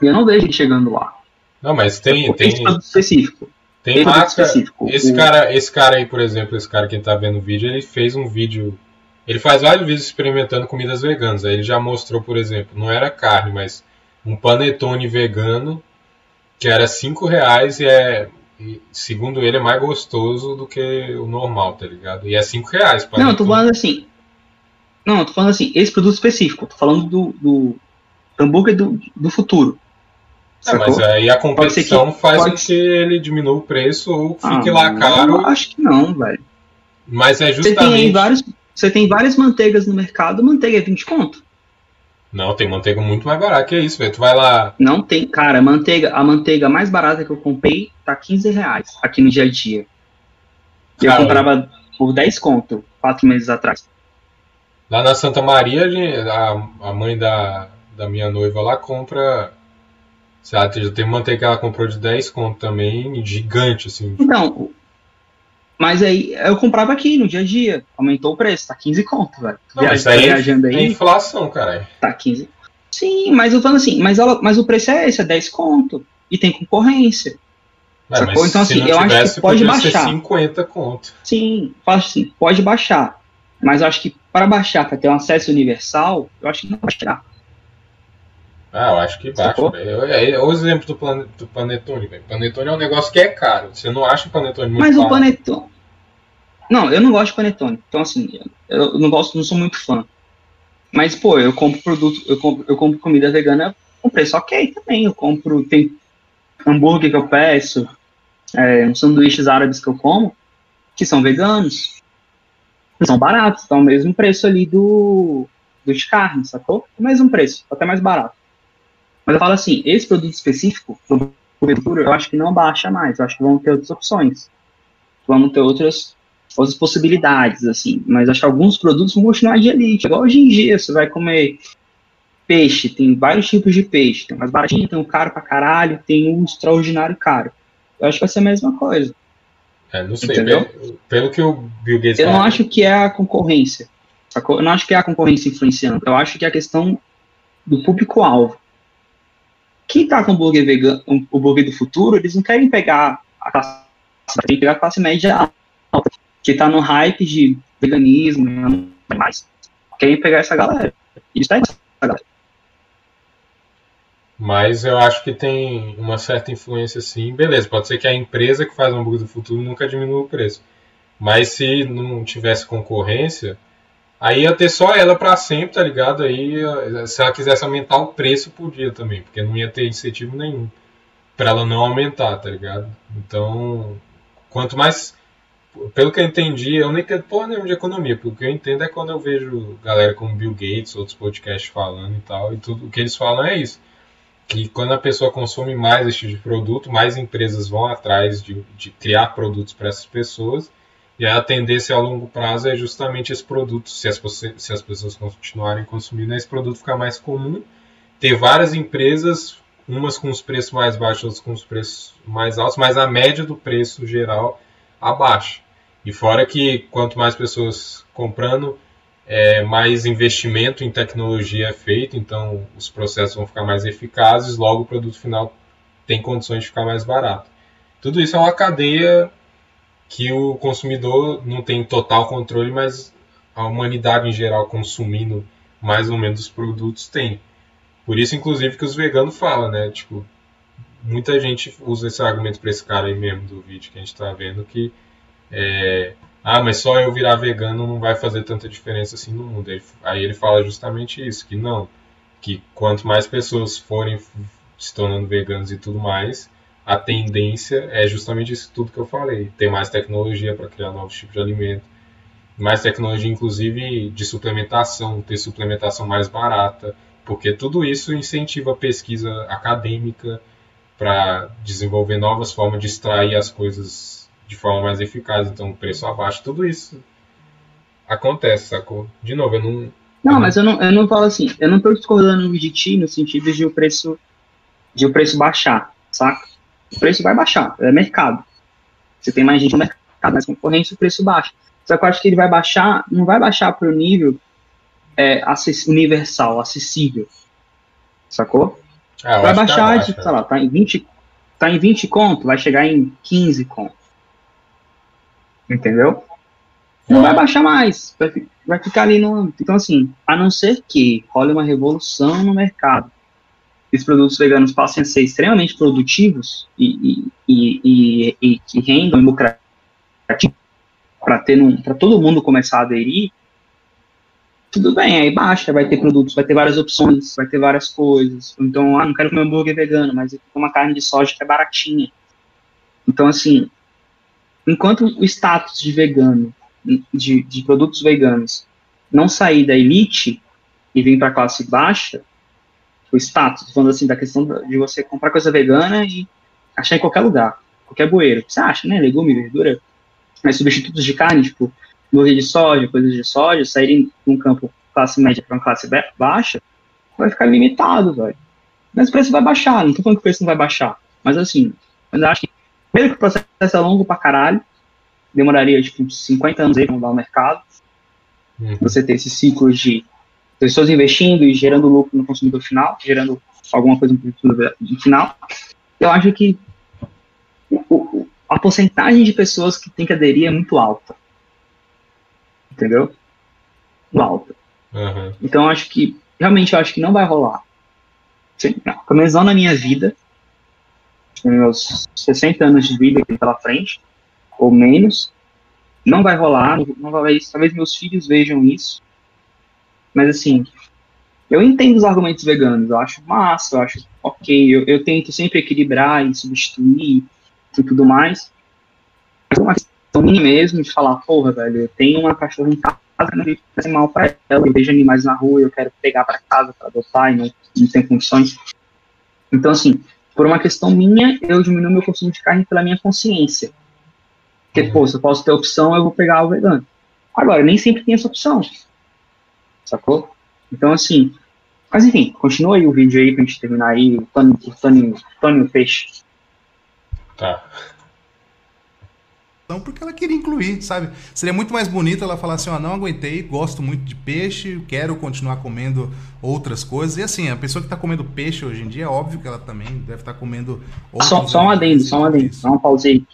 E eu não vejo ele chegando lá. Não, mas tem, Esse tem, produto específico. Tem produto marca. específico. Esse O- cara, esse cara aí, por exemplo, esse cara que tá vendo o vídeo, ele fez um vídeo. Ele faz vários vídeos experimentando comidas veganas. Aí ele já mostrou, por exemplo, não era carne, mas um panetone vegano que era 5 reais e é. e, segundo ele, é mais gostoso do que o normal, tá ligado? E é 5 reais. Não, eu tô panetone. falando assim. Não, eu tô falando assim, esse produto específico. eu Tô falando do, do hambúrguer do, do futuro. É, mas aí a ser que- competição faz pode com que ele diminua o preço ou Ah, fique lá Eu caro. acho que não, velho. Mas é Você tem justamente. vários. Você tem várias manteigas no mercado, manteiga é 20 conto. Não, tem manteiga muito mais barata que isso, velho. Tu vai lá. Não tem, cara, manteiga, a manteiga mais barata que eu comprei tá 15 reais aqui no dia a dia. Eu comprava por 10 conto, quatro meses atrás. Lá na Santa Maria, a, a mãe da, da minha noiva lá compra. Sei lá, já tem manteiga que ela comprou de 10 conto também, gigante, assim. Então, mas aí eu comprava aqui no dia a dia, aumentou o preço, tá 15 conto, velho. Não, Viaja- aí é- viajando É aí, inflação, caralho. tá 15. Sim, mas eu falando assim, mas, ela, mas o preço é esse, é 10 conto. E tem concorrência. É, Sacou? Então, assim, eu acho que tivesse, pode podia ser baixar. 50 conto. Sim, falo assim, pode baixar. Mas eu acho que para baixar, para ter um acesso universal, eu acho que não vai tirar. Ah, eu acho que baixa, Sacou? velho. É, é o exemplo do, plane, do panetone, velho. Panetone é um negócio que é caro. Você não acha o panetone muito Mas o barato. panetone. Não, eu não gosto de panetone. Então, assim, eu não gosto, não sou muito fã. Mas, pô, eu compro produto, eu compro, eu compro comida vegana com preço ok também. Eu compro, tem hambúrguer que eu peço, é, uns sanduíches árabes que eu como, que são veganos. São baratos, estão o mesmo preço ali do, do de carne, sacou? O mesmo preço, até mais barato. Mas eu falo assim, esse produto específico, futuro, eu acho que não baixa mais. Eu acho que vão ter outras opções. Vamos ter outras, outras possibilidades, assim. Mas acho que alguns produtos vão continuar de elite. Igual hoje em dia, você vai comer peixe, tem vários tipos de peixe. Tem o mais baratinho, tem o caro pra caralho, tem o extraordinário caro. Eu acho que vai ser a mesma coisa. É, não sei. Entendeu? Pelo, pelo que o Bill Gates Eu não acho que é a concorrência. Eu não acho que é a concorrência influenciando. Eu acho que é a questão do público-alvo. Quem tá com o hambúrguer vegano, o hambúrguer do futuro, eles não querem pegar a classe, pegar a classe média alta, que tá no hype de veganismo e não mais. Querem pegar essa galera. Eles pegam essa galera. Mas eu acho que tem uma certa influência sim. Beleza, pode ser que a empresa que faz o hambúrguer do futuro nunca diminua o preço. Mas se não tivesse concorrência, aí ia ter só ela para sempre, tá ligado? Aí eh, se ela quisesse aumentar o preço, podia também, porque não ia ter incentivo nenhum para ela não aumentar, tá ligado? Então, quanto mais. Pelo que eu entendi, eu nem entendo porra nenhuma de economia, porque o que eu entendo é quando eu vejo galera como Bill Gates, outros podcasts falando e tal, e tudo o que eles falam é isso que quando a pessoa consome mais esse tipo de produto, mais empresas vão atrás de, de criar produtos para essas pessoas. E a tendência a longo prazo é justamente esse produto, se as, se as pessoas continuarem consumindo, esse produto ficar mais comum. Ter várias empresas, umas com os preços mais baixos, outras com os preços mais altos, mas a média do preço geral abaixa. E fora que quanto mais pessoas comprando, é, mais investimento em tecnologia é feito, então os processos vão ficar mais eficazes, logo o produto final tem condições de ficar mais barato. Tudo isso é uma cadeia que o consumidor não tem total controle, mas a humanidade em geral consumindo mais ou menos os produtos tem. Por isso, inclusive, que os veganos falam, né? Tipo, muita gente usa esse argumento para esse cara aí mesmo do vídeo que a gente está vendo que é, ah, mas só eu virar vegano não vai fazer tanta diferença assim no mundo. Aí ele fala justamente isso, que não, que quanto mais pessoas forem se tornando veganos e tudo mais, a tendência é justamente isso tudo que eu falei, ter mais tecnologia para criar novos tipos de alimento, mais tecnologia inclusive de suplementação, ter suplementação mais barata, porque tudo isso incentiva a pesquisa acadêmica para desenvolver novas formas de extrair as coisas de forma mais eficaz, então preço abaixo, tudo isso acontece, sacou? De novo, eu não. Não, mas eu não, eu não falo assim, eu não estou discordando de ti no sentido de o preço de o preço baixar, saca? O preço vai baixar, é mercado. Você tem mais gente no mercado, mais concorrência, o preço baixa. Só que eu acho que ele vai baixar, não vai baixar para o nível é, acess universal, acessível. Sacou? Ah, vai que baixar de, sei lá, tá em 20, tá em 20 conto, vai chegar em 15 conto. Entendeu? Não vai baixar mais, vai, vai ficar ali no âmbito. Então, assim, a não ser que role uma revolução no mercado, que os produtos veganos passem a ser extremamente produtivos e, e, e, e, que rendam lucrativos para todo mundo começar a aderir, tudo bem, aí baixa, vai ter produtos, vai ter várias opções, vai ter várias coisas. Então, ah, não quero comer hambúrguer vegano, mas eu uma carne de soja que é baratinha. Então, assim, enquanto o status de vegano, de, de produtos veganos, não sair da elite e vir para a classe baixa, o status, falando assim, da questão de você comprar coisa vegana e achar em qualquer lugar, qualquer bueiro. Você acha, né? Legume, verdura, mas substitutos de carne, tipo, hambúrguer de soja, coisas de soja, saírem de um campo classe média para uma classe ba- baixa, vai ficar limitado, velho. Mas o preço vai baixar, não tô falando que o preço não vai baixar, mas assim, eu acho que, primeiro que o processo é longo pra caralho, demoraria, tipo, uns 50 anos aí pra mudar o mercado, Uhum. você ter esses ciclos de pessoas investindo e gerando lucro no consumidor final, gerando alguma coisa no consumidor final. Eu acho que o- a porcentagem de pessoas que tem que aderir é muito alta. Entendeu? Muito alta. Uhum. Então eu acho que, realmente eu acho que não vai rolar. Sim, não, pelo menos não na minha vida. Meus 60 anos de vida aqui pela frente, ou menos. Não vai rolar, não vai, talvez meus filhos vejam isso. Mas assim, eu entendo os argumentos veganos, eu acho massa, eu acho ok, eu, eu tento sempre equilibrar e substituir e tudo mais. Mas é uma questão minha mesmo de falar, porra, velho, eu tenho uma cachorra em casa, não faz mal pra ela, eu vejo animais na rua, eu quero pegar pra casa pra adotar e não, não tenho condições. Então, assim, por uma questão minha, eu diminuo meu consumo de carne pela minha consciência. Porque, pô, se eu posso ter opção, eu vou pegar o vegano. Agora, nem sempre tem essa opção. Sacou? Então, assim. Mas enfim, continua aí o vídeo aí pra gente terminar aí. O Tony, o Tony, o Tony o Peixe. Tá. Então, porque ela queria incluir, sabe? Seria muito mais bonito ela falar assim, ó, não aguentei, gosto muito de peixe, quero continuar comendo outras coisas. E assim, a pessoa que tá comendo peixe hoje em dia, é óbvio que ela também deve estar comendo outros Só, só um adendo, só um adendo. isso. Só um pause aí.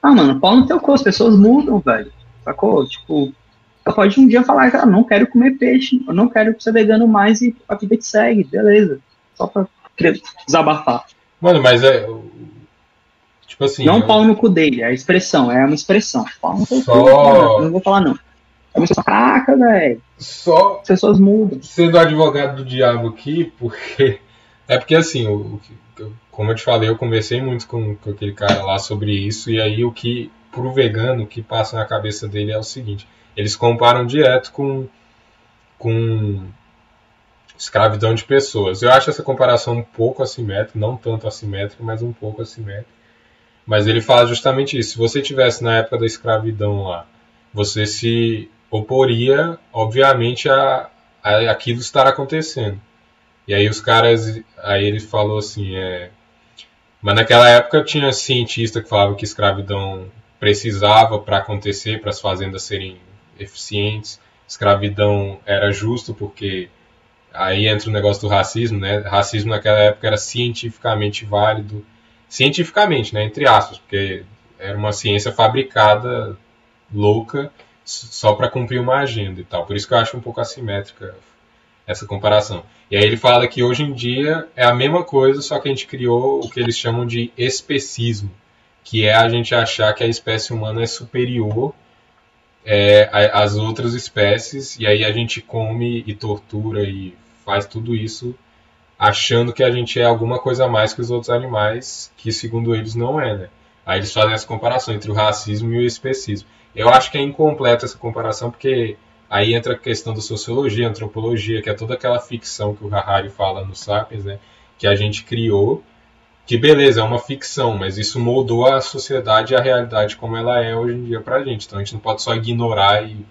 Ah, mano, pau no teu cu, as pessoas mudam, velho. Sacou? Tipo, ela pode um dia falar que ela não quero comer peixe, eu não quero ser vegano mais e a vida que segue, beleza. Só pra desabafar. Mano, mas é. Tipo assim. não eu- pau no cu dele, é a expressão, é uma expressão. Pau no Só- cu, cara, eu não vou falar não. É uma expressão, caraca, velho. Só As pessoas mudam. sendo advogado do diabo aqui, porque. É porque assim, o, o como eu te falei, eu conversei muito com, com aquele cara lá sobre isso, e aí o que, pro vegano, o que passa na cabeça dele é o seguinte: eles comparam direto com, com escravidão de pessoas. Eu acho essa comparação um pouco assimétrica, não tanto assimétrica, mas um pouco assimétrica. Mas ele fala justamente isso: se você tivesse na época da escravidão lá, você se oporia, obviamente, a, a aquilo estar acontecendo. E aí os caras, aí ele falou assim, é, mas naquela época tinha cientista que falava que escravidão precisava para acontecer, para as fazendas serem eficientes. Escravidão era justo porque aí entra o negócio do racismo, né? Racismo naquela época era cientificamente válido, cientificamente, né? Entre aspas, porque era uma ciência fabricada louca só para cumprir uma agenda e tal. Por isso que eu acho um pouco assimétrica essa comparação. E aí ele fala que hoje em dia é a mesma coisa, só que a gente criou o que eles chamam de especismo, que é a gente achar que a espécie humana é superior é, às outras espécies, e aí a gente come e tortura e faz tudo isso achando que a gente é alguma coisa a mais que os outros animais, que segundo eles não é, né? Aí eles fazem essa comparação entre o racismo e o especismo. Eu acho que é incompleta essa comparação, porque aí entra a questão da sociologia, antropologia, que é toda aquela ficção que o Harari fala no Sapiens, né? Que a gente criou que beleza, é uma ficção, mas isso moldou a sociedade e a realidade como ela é hoje em dia pra gente. Então a gente não pode só ignorar e.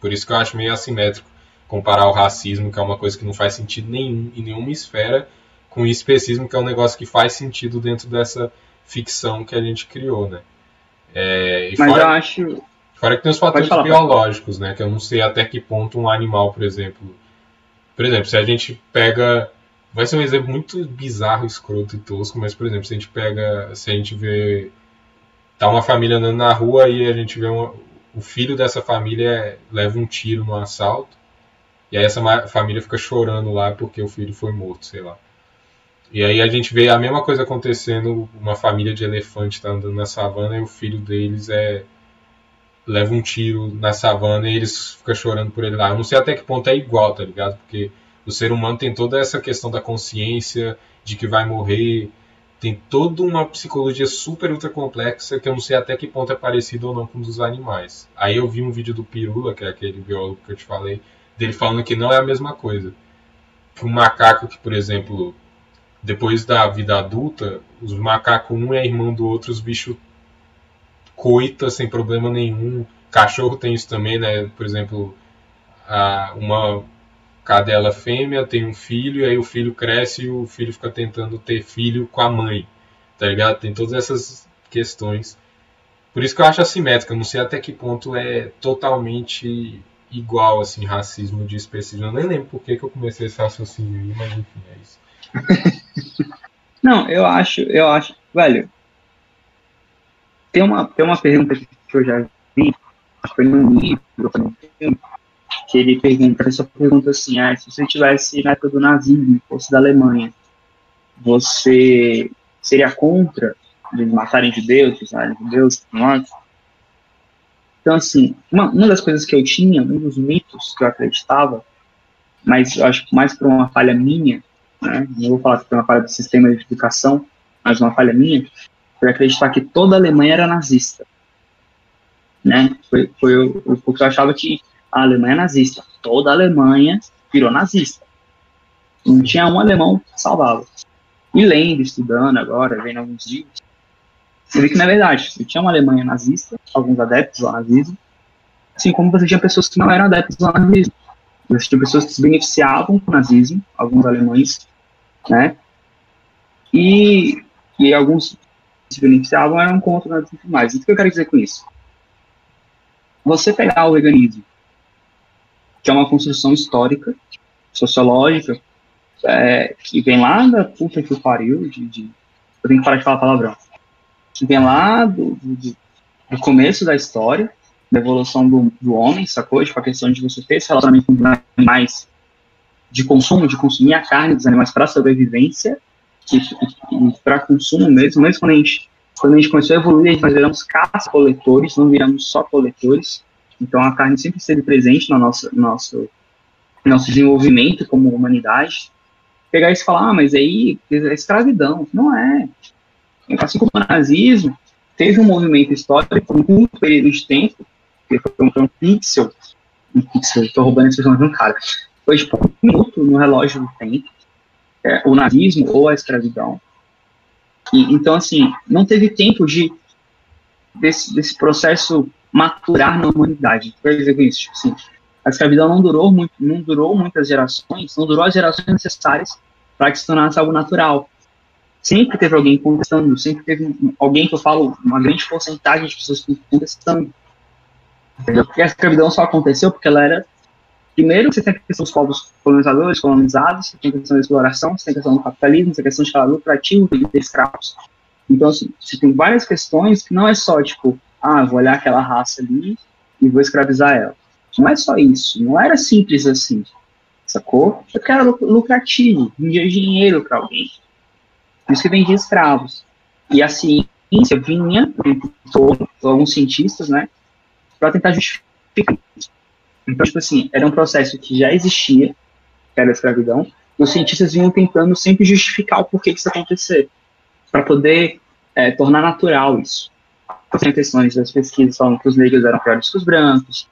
Por isso que eu acho meio assimétrico comparar o racismo, que é uma coisa que não faz sentido nenhum em nenhuma esfera, com o especismo, que é um negócio que faz sentido dentro dessa ficção que a gente criou, né? É, mas fora, eu acho. Fora que tem os fatores falar, biológicos, né? Que eu não sei até que ponto um animal, por exemplo. Por exemplo, se a gente pega Vai ser um exemplo muito bizarro, escroto e tosco, mas, por exemplo, se a gente pega. Se a gente vê. Tá uma família andando na rua e a gente vê uma, o filho dessa família leva um tiro no assalto. E aí essa família fica chorando lá porque o filho foi morto, sei lá. E aí a gente vê a mesma coisa acontecendo, uma família de elefante tá andando na savana e o filho deles é leva um tiro na savana e eles ficam chorando por ele lá. Eu não sei até que ponto é igual, tá ligado? Porque o ser humano tem toda essa questão da consciência, de que vai morrer, tem toda uma psicologia super ultra complexa que eu não sei até que ponto é parecido ou não com dos animais. Aí eu vi um vídeo do Pirula, que é aquele biólogo que eu te falei, dele falando que não é a mesma coisa. Que um macaco que, por exemplo, depois da vida adulta, os macacos um é irmão do outro, os bichos coita sem problema nenhum. Cachorro tem isso também, né? Por exemplo, uma cadela fêmea tem um filho, e aí o filho cresce e o filho fica tentando ter filho com a mãe, tá ligado? Tem todas essas questões. Por isso que eu acho assimétrica, não sei até que ponto é totalmente igual, assim, racismo de especismo. Eu nem lembro por que, que eu comecei esse raciocínio aí, mas enfim, é isso. não, eu acho, eu acho, velho, tem uma, tem uma pergunta que eu já vi, foi num livro, que ele pergunta, a pessoa pergunta assim, ah, se você tivesse na época do nazismo, fosse da Alemanha, você seria contra eles matarem judeus, usarem judeus, mortos? Então, assim, uma, uma das coisas que eu tinha, um dos mitos que eu acreditava, mas eu acho que mais por uma falha minha, né, não vou falar que foi uma falha do sistema de educação, mas uma falha minha, foi acreditar que toda a Alemanha era nazista. Né? Foi, foi que eu achava que a Alemanha é nazista. Toda a Alemanha virou nazista. Não tinha um alemão salvado. E lendo, estudando agora, vendo alguns livros, você vê que não é verdade. Você tinha uma Alemanha nazista, alguns adeptos ao nazismo, assim como você tinha pessoas que não eram adeptos ao nazismo. Você tinha pessoas que se beneficiavam do nazismo, alguns alemães, né? E, e alguns que se beneficiavam eram contra o nazismo mais. O que eu quero dizer com isso? Você pegar o veganismo que é uma construção histórica, sociológica, é, que vem lá da puta que pariu, de, de, eu tenho que parar de falar palavrão, que vem lá do, do, do começo da história, da evolução do, do homem, sacou? Tipo, a questão de você ter esse relacionamento com animais de consumo, de consumir a carne dos animais para sobrevivência e para consumo mesmo, mesmo quando a gente quando a gente começou a evoluir, nós viramos caça-coletores, não viramos só coletores, então a carne sempre esteve presente no nosso, nosso, nosso desenvolvimento como humanidade. Pegar isso e falar, ah, mas aí é escravidão. Não é. Assim como o nazismo, teve um movimento histórico por um curto período de tempo, que foi um, um pixel, um pixel, estou roubando a expressão de um cara, foi tipo um minuto no relógio do tempo, é, o nazismo ou a escravidão. E, então, assim, não teve tempo de desse, desse processo maturar na humanidade. Dizer com isso, tipo assim, a escravidão não durou muito, não durou muitas gerações, não durou as gerações necessárias para que se tornasse algo natural. Sempre teve alguém contestando, sempre teve alguém que eu falo, uma grande porcentagem de pessoas contestando. Porque a escravidão só aconteceu porque ela era. Primeiro, você tem a questão dos povos colonizadores, colonizados, você tem a questão da exploração, você tem a questão do capitalismo, você tem a questão de escala lucrativo, de ter escravos. Então, assim, você tem várias questões que não é só, tipo, ah, vou olhar aquela raça ali e vou escravizar ela. Não é só isso, não era simples assim, sacou? É porque era lu- lucrativo, vendia dinheiro para alguém. Por isso que vendia escravos. E a ciência vinha, todo, alguns cientistas, né, para tentar justificar isso. Então, tipo assim, era um processo que já existia, que era a escravidão, e os cientistas vinham tentando sempre justificar o porquê isso acontecer, para poder é, tornar natural isso. Questões das pesquisas falando que os negros eram piores que os brancos,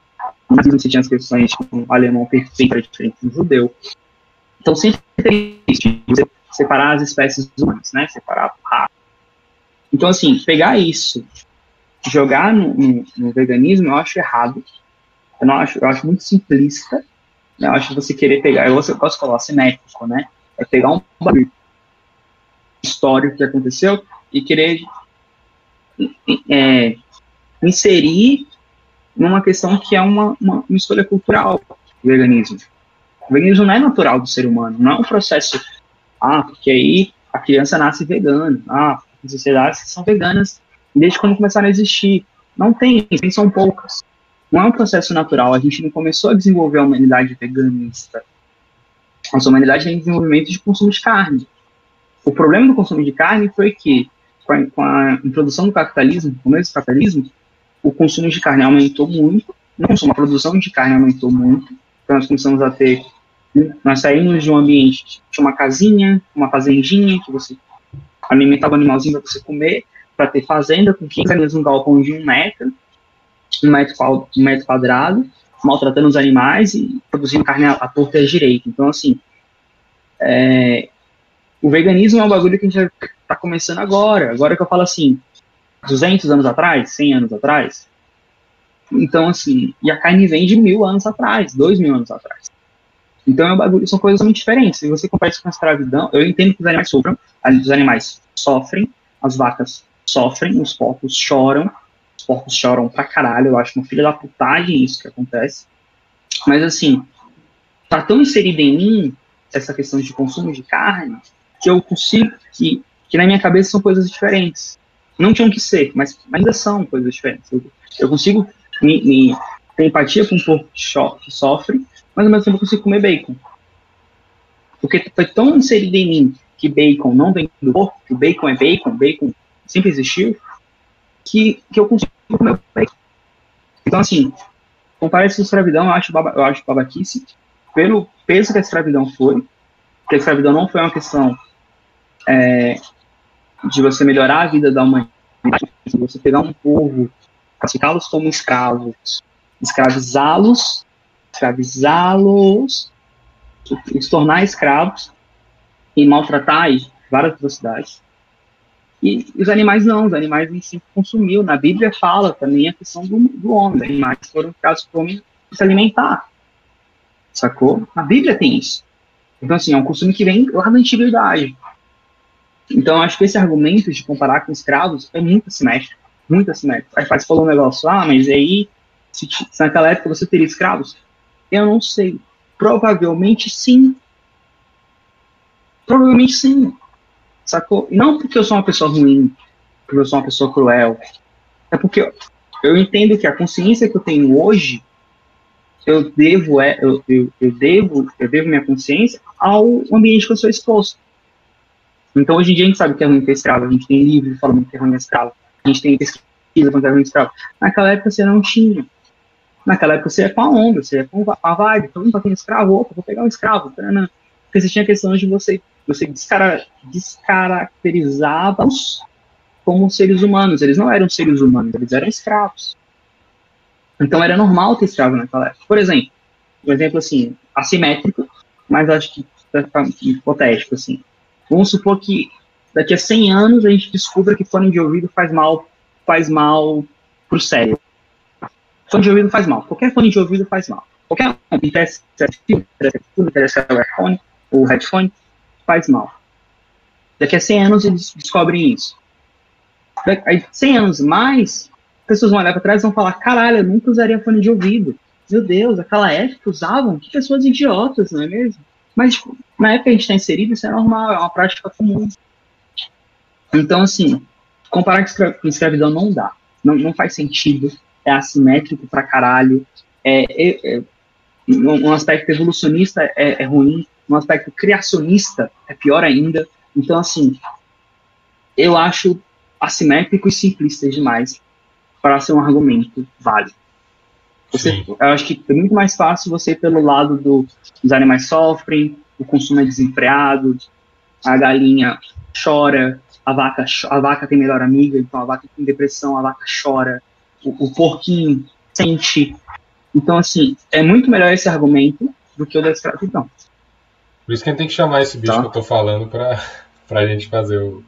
mas você tinha as questões tipo, o alemão perfeito era diferente do judeu. Então sempre tem isso, você separar as espécies humanas, né? Separar a raça. Então, assim, pegar isso, jogar no, no- no veganismo, eu acho errado. Eu não acho, eu acho muito simplista. né? Eu acho que você querer pegar, eu de falar simétrico, né? É pegar um histórico que aconteceu e querer é, inserir numa questão que é uma, uma, uma escolha cultural, o veganismo. O veganismo não é natural do ser humano, não é um processo, ah, porque aí a criança nasce vegana, ah, as sociedades são veganas desde quando começaram a existir. Não tem, tem são poucas. Não é um processo natural, a gente não começou a desenvolver a humanidade veganista. Nossa humanidade tem desenvolvimento de consumo de carne. O problema do consumo de carne foi que, com a, com a introdução do capitalismo, começo do capitalismo, o consumo de carne aumentou muito, não consumo, a produção de carne aumentou muito, então nós começamos a ter, nós saímos de um ambiente, de uma casinha, uma fazendinha, que você alimentava o animalzinho para você comer, para ter fazenda com 15 animais num galpão de um metro, um metro, um metro quadrado, maltratando os animais e produzindo carne à torta e à direita. Então, assim, é, o veganismo é um bagulho que a gente está começando agora. Agora que eu falo assim, 200 anos atrás, 100 anos atrás. Então, assim, e a carne vem de mil anos atrás, dois mil anos atrás. Então, é um bagulho, são coisas muito diferentes. Se você compara isso com a escravidão, eu entendo que os animais sofram, os animais sofrem, as vacas sofrem, os porcos choram, os porcos choram pra caralho, eu acho uma filha da putagem isso que acontece. Mas, assim, tá tão inserido em mim essa questão de consumo de carne que eu consigo, que, que na minha cabeça são coisas diferentes não tinham que ser, mas ainda são coisas diferentes. Eu, eu consigo me, me ter empatia com um porco que, sofre, mas ao mesmo tempo eu consigo comer bacon. Porque foi tão inserido em mim que bacon não vem do porco, que bacon é bacon, bacon sempre existiu, que, que eu consigo comer bacon. Então, assim, comparar isso a escravidão, eu acho, baba, eu acho babaquice, pelo peso que a escravidão foi, que a escravidão não foi uma questão é, de você melhorar a vida da humanidade, de você pegar um povo, classificá-los como escravos, escravizá-los, escravizá-los, os tornar escravos e maltratar várias atrocidades. E os animais não, os animais em si consumiu. Na Bíblia fala também a questão do, do homem, os animais foram criados para o homem se alimentar. Sacou? Na Bíblia tem isso. Então, assim, é um costume que vem lá da antiguidade. Então, acho que esse argumento de comparar com escravos é muito assimétrico. Muito assimétrico. Aí você falou um negócio, ah, mas aí, se, se naquela época você teria escravos? Eu não sei. Provavelmente sim. Provavelmente sim. Sacou? Não porque eu sou uma pessoa ruim, porque eu sou uma pessoa cruel. É porque eu entendo que a consciência que eu tenho hoje, eu devo, é, eu, eu, eu devo, eu devo minha consciência ao ambiente que eu sou exposto. Então, hoje em dia, a gente sabe que é ruim ter escravo, a gente tem livro falando que é ruim ter escravo, a gente tem pesquisa que é ruim ter escravo. Naquela época, você não tinha. Naquela época, você ia com a onda, você ia com a vibe, todo mundo tá tendo escravo, opa, vou pegar um escravo. Porque você tinha questão de você, você descara, descaracterizava-os como seres humanos. Eles não eram seres humanos, eles eram escravos. Então, era normal ter escravo naquela época. Por exemplo, um exemplo assim, assimétrico, mas acho que ficar hipotético, assim. Vamos supor que daqui a 100 anos a gente descubra que fone de ouvido faz mal, faz mal pro cérebro. Fone de ouvido faz mal. Qualquer fone de ouvido faz mal. Qualquer um, interessa tudo, interessa o headphone, o headphone, faz mal. Daqui a 100 anos eles descobrem isso. Aí, 100 anos mais, pessoas vão olhar para trás e vão falar: caralho, eu nunca usaria fone de ouvido. Meu Deus, aquela época usavam? Que pessoas idiotas, não é mesmo? Mas, na época que a gente está inserido, isso é normal, é uma prática comum. Então, assim, comparar com escravidão não dá. Não, não faz sentido. É assimétrico pra caralho. É, é, é um aspecto evolucionista é, é ruim. Um aspecto criacionista é pior ainda. Então, assim, eu acho assimétrico e simplista demais para ser um argumento válido. Você, eu acho que é muito mais fácil você ir pelo lado do, dos animais sofrem, o consumo é desenfreado, a galinha chora, a vaca, a vaca tem melhor amiga, então a vaca tem depressão, a vaca chora, o, o porquinho sente. Então, assim, é muito melhor esse argumento do que o da escravidão. Por isso que a gente tem que chamar esse bicho tá. que eu tô falando pra, pra gente fazer o.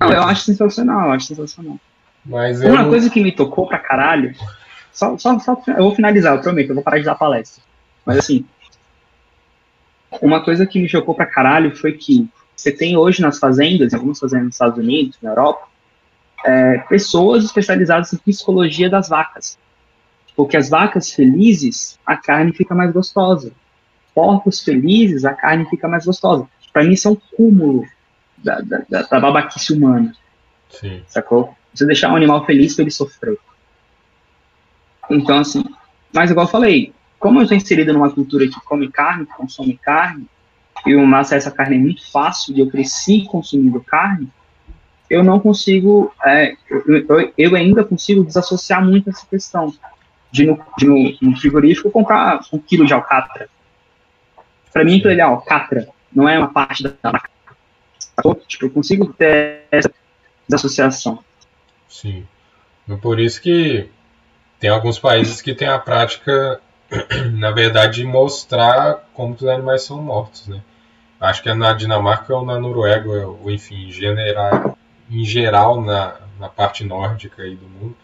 Não, eu acho sensacional, eu acho sensacional. Mas Uma eu... coisa que me tocou pra caralho só, só, só, eu vou finalizar, eu prometo, eu vou parar de dar palestra. Mas assim, uma coisa que me chocou pra caralho foi que você tem hoje nas fazendas, em algumas fazendas nos Estados Unidos, na Europa, é, pessoas especializadas em psicologia das vacas. Porque as vacas felizes, a carne fica mais gostosa. Porcos felizes, a carne fica mais gostosa. Para mim, isso é um cúmulo da, da, da babaquice humana. Sim. Sacou? Você deixar um animal feliz para ele sofrer. Então, assim, mas igual eu falei, como eu estou inserido numa cultura que come carne, consome carne, e o acesso à carne é muito fácil, e eu cresci consumindo carne, eu não consigo, é, eu, eu, ainda consigo desassociar muito essa questão de no, de no, no frigorífico comprar um quilo de alcatra. Para mim, aquilo é alcatra, não é uma parte da. Tipo, eu consigo ter essa desassociação. Sim. Por isso que tem alguns países que têm a prática, na verdade, de mostrar como os animais são mortos, né? Acho que é na Dinamarca ou na Noruega, ou enfim, em geral, em geral na, na parte nórdica aí do mundo,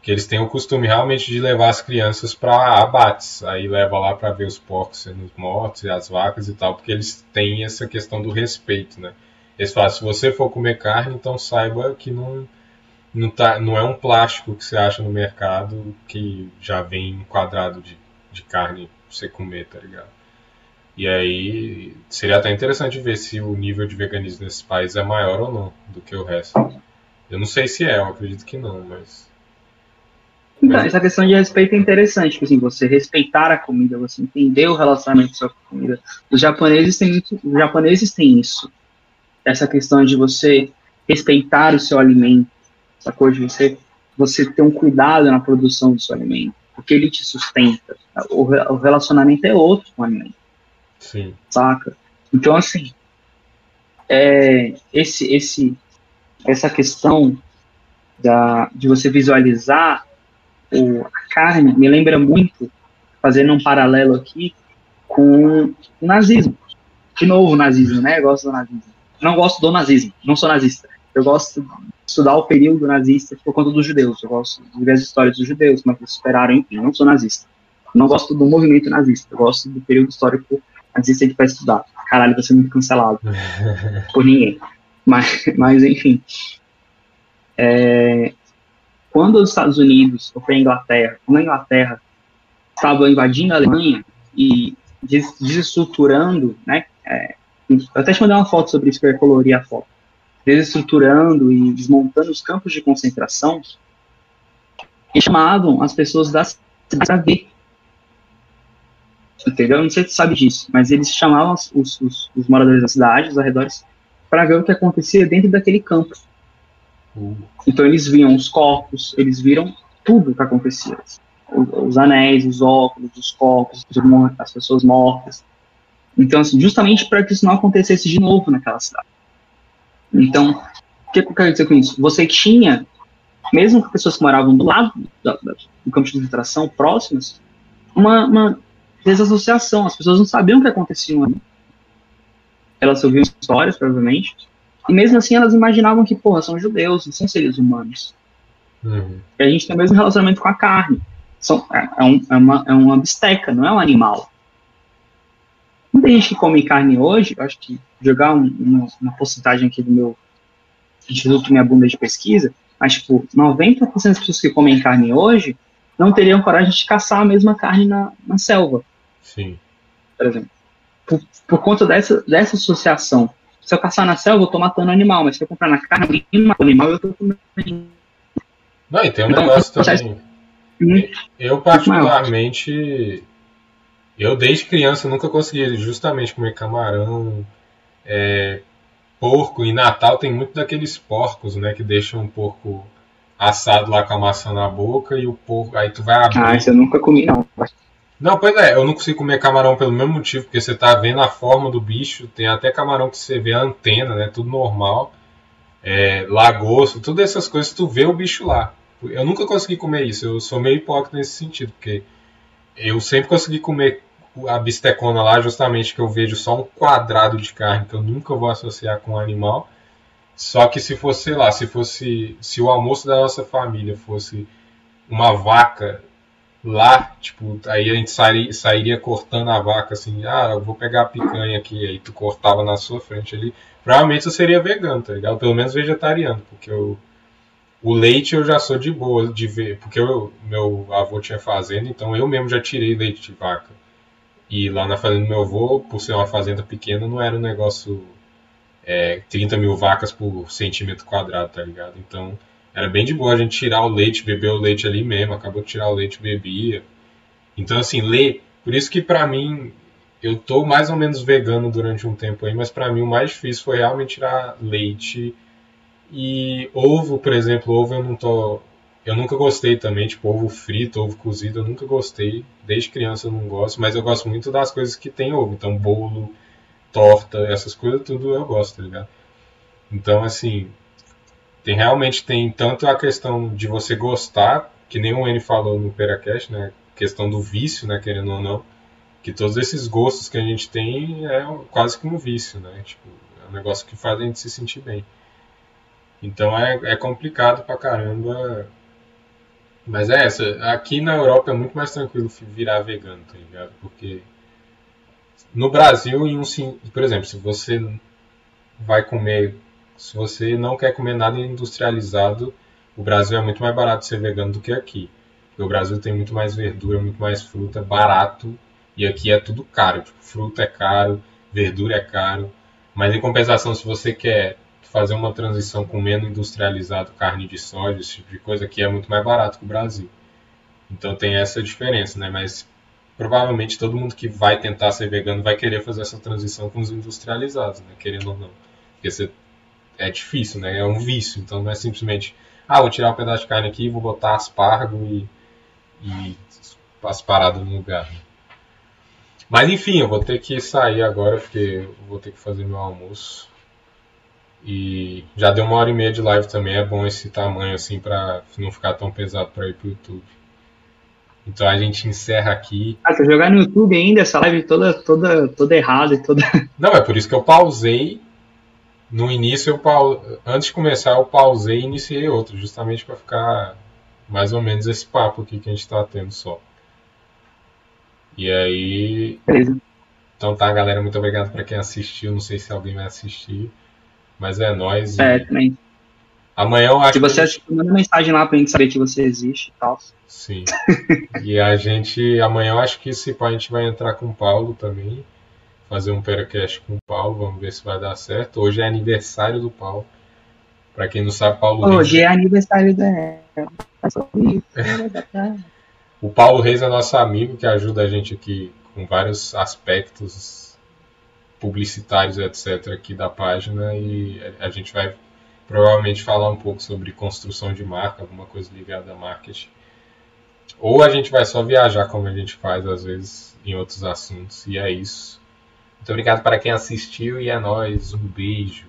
que eles têm o costume realmente de levar as crianças para abates. Aí leva lá para ver os porcos sendo mortos e as vacas e tal, porque eles têm essa questão do respeito, né? Eles falam, se você for comer carne, então saiba que não não, tá, não é um plástico que você acha no mercado que já vem enquadrado de, de carne pra você comer, tá ligado? E aí seria até interessante ver se o nível de veganismo nesses países é maior ou não do que o resto. Eu não sei se é, eu acredito que não, mas. Então, essa questão de respeito é interessante, tipo assim, você respeitar a comida, você entender o relacionamento com a comida. Os japoneses têm muito, os japoneses têm isso. Essa questão de você respeitar o seu alimento, sacou? De você, você ter um cuidado na produção do seu alimento, porque ele te sustenta. O, o relacionamento é outro com o alimento. Sim. Saca? Então, assim, é, esse, esse, essa questão da, de você visualizar o, a carne me lembra muito, fazendo um paralelo aqui, com o nazismo. De novo, nazismo, né? Eu gosto do nazismo. Não gosto do nazismo, não sou nazista. Eu gosto estudar o período nazista por conta dos judeus. Eu gosto de ver as histórias dos judeus, como é que eles superaram, enfim, eu não sou nazista. Eu não gosto do movimento nazista, eu gosto do período histórico nazista que vai estudar. Caralho, ser muito cancelado por ninguém. Mas, mas enfim. É, quando os Estados Unidos, ou foi a Inglaterra, quando a Inglaterra estava invadindo a Alemanha e desestruturando, né? É, eu até te mandei uma foto sobre isso, que eu colorir a foto desestruturando e desmontando os campos de concentração, e chamavam as pessoas da cidade para ver. Entendeu? Não sei se você sabe disso, mas eles chamavam os, os, os moradores da cidade, os arredores, para ver o que acontecia dentro daquele campo. Uhum. Então eles viam os corpos, eles viram tudo o que acontecia. Os, os anéis, os óculos, os corpos, as pessoas mortas. Então, assim, justamente para que isso não acontecesse de novo naquela cidade. Então, o que eu quero dizer com isso? Você tinha, mesmo com pessoas que moravam do lado do, campo de concentração, próximas, uma, uma, desassociação. As pessoas não sabiam o que acontecia ali. Elas ouviam histórias, provavelmente, e mesmo assim elas imaginavam que, porra, são judeus, não são seres humanos. Uhum. E a gente tem o mesmo relacionamento com a carne. São, é, é, um, é, uma, é uma bisteca, não é um animal. Muita gente que come carne hoje, eu acho que jogar um, uma, uma porcentagem aqui do meu Instituto Minha Bunda de Pesquisa, mas, tipo, 90% das pessoas que comem carne hoje não teriam coragem de caçar a mesma carne na, na selva, Sim. por exemplo. Por, por conta dessa, dessa associação. Se eu caçar na selva, eu tô matando animal, mas se eu comprar na carne, alguém mata o animal, eu tô comendo. Não, e tem um Então, negócio também. Muito Eu, particularmente, eu desde criança nunca consegui justamente comer camarão, é, porco. Em Natal tem muito daqueles porcos, né, que deixam o porco assado lá com a maçã na boca e o porco. Aí tu vai abrir. Ah, isso eu nunca comi, não. Não, pois é, eu não consigo comer camarão pelo mesmo motivo, porque você tá vendo a forma do bicho, tem até camarão que você vê a antena, né? Tudo normal. É, lagosto, todas essas coisas, tu vê o bicho lá. Eu nunca consegui comer isso, eu sou meio hipócrita nesse sentido, porque eu sempre consegui comer a bistecona lá, justamente que eu vejo só um quadrado de carne que eu nunca vou associar com um animal. Só que se fosse, sei lá, se fosse. Se o almoço da nossa família fosse uma vaca lá, tipo, aí a gente sairia, sairia cortando a vaca assim, ah, eu vou pegar a picanha aqui, aí tu cortava na sua frente ali. Provavelmente eu seria vegano, tá ligado? Pelo menos vegetariano, porque eu, o leite eu já sou de boa de ver, porque eu, meu avô tinha fazenda, então eu mesmo já tirei leite de vaca. E lá na fazenda do meu avô, por ser uma fazenda pequena, não era um negócio é, 30 mil vacas por centímetro quadrado, tá ligado? Então era bem de boa a gente tirar o leite, beber o leite ali mesmo, acabou de tirar o leite, bebia. Então assim, ler, por isso que pra mim eu tô mais ou menos vegano durante um tempo aí, mas pra mim o mais difícil foi realmente tirar leite e ovo, por exemplo, ovo eu não tô eu nunca gostei também, tipo ovo frito, ovo cozido, eu nunca gostei. Desde criança eu não gosto, mas eu gosto muito das coisas que tem ovo, então bolo, torta, essas coisas tudo eu gosto, tá ligado? Então assim, tem realmente tem tanto a questão de você gostar, que nem o N falou no Peracast, né? Questão do vício, né? Querendo ou não. Que todos esses gostos que a gente tem é quase que um vício, né? Tipo, é um negócio que faz a gente se sentir bem. Então é, é complicado pra caramba. Mas é essa. Aqui na Europa é muito mais tranquilo virar vegano, tá ligado? Porque no Brasil, em um, por exemplo, se você vai comer se você não quer comer nada industrializado, o Brasil é muito mais barato ser vegano do que aqui. Porque o Brasil tem muito mais verdura, muito mais fruta, barato, e aqui é tudo caro. Tipo, fruta é caro, verdura é caro. Mas em compensação, se você quer fazer uma transição com menos industrializado, carne de soja, esse tipo de coisa, aqui é muito mais barato que o Brasil. Então tem essa diferença, né? Mas provavelmente todo mundo que vai tentar ser vegano vai querer fazer essa transição com os industrializados, né? Querendo ou não. Porque você é difícil, né? É um vício. Então não é simplesmente, ah, vou tirar um pedaço de carne aqui e vou botar aspargo e, e as paradas no lugar. né? Mas enfim, eu vou ter que sair agora porque eu vou ter que fazer meu almoço. E já deu uma hora e meia de live também. É bom esse tamanho assim pra não ficar tão pesado pra ir pro YouTube. Então a gente encerra aqui. Ah, tá jogando no YouTube ainda, essa live toda, toda, toda errada e toda. Não, é por isso que eu pausei. No início, eu pau... antes de começar, eu pausei e iniciei outro, justamente para ficar mais ou menos esse papo aqui que a gente está tendo só. E aí. Beleza. Então tá, galera, muito obrigado para quem assistiu. Não sei se alguém vai assistir, mas é nóis. e É, também. Amanhã eu acho Se você que. assistir, manda mensagem lá pra gente saber que você existe e tal. Sim. e a gente. Amanhã eu acho que esse pá a gente vai entrar com o Paulo também. Fazer um Peracast com o Paulo. Vamos ver se vai dar certo. Hoje é aniversário do Paulo. Pra quem não sabe, Paulo Reis. Hoje é aniversário dela. O Paulo Reis é nosso amigo que ajuda a gente aqui com vários aspectos publicitários, etc., aqui da página. E a gente vai provavelmente falar um pouco sobre construção de marca, alguma coisa ligada a marketing. Ou a gente vai só viajar, como a gente faz às vezes em outros assuntos. E é isso. Muito obrigado para quem assistiu e é nóis. Um beijo.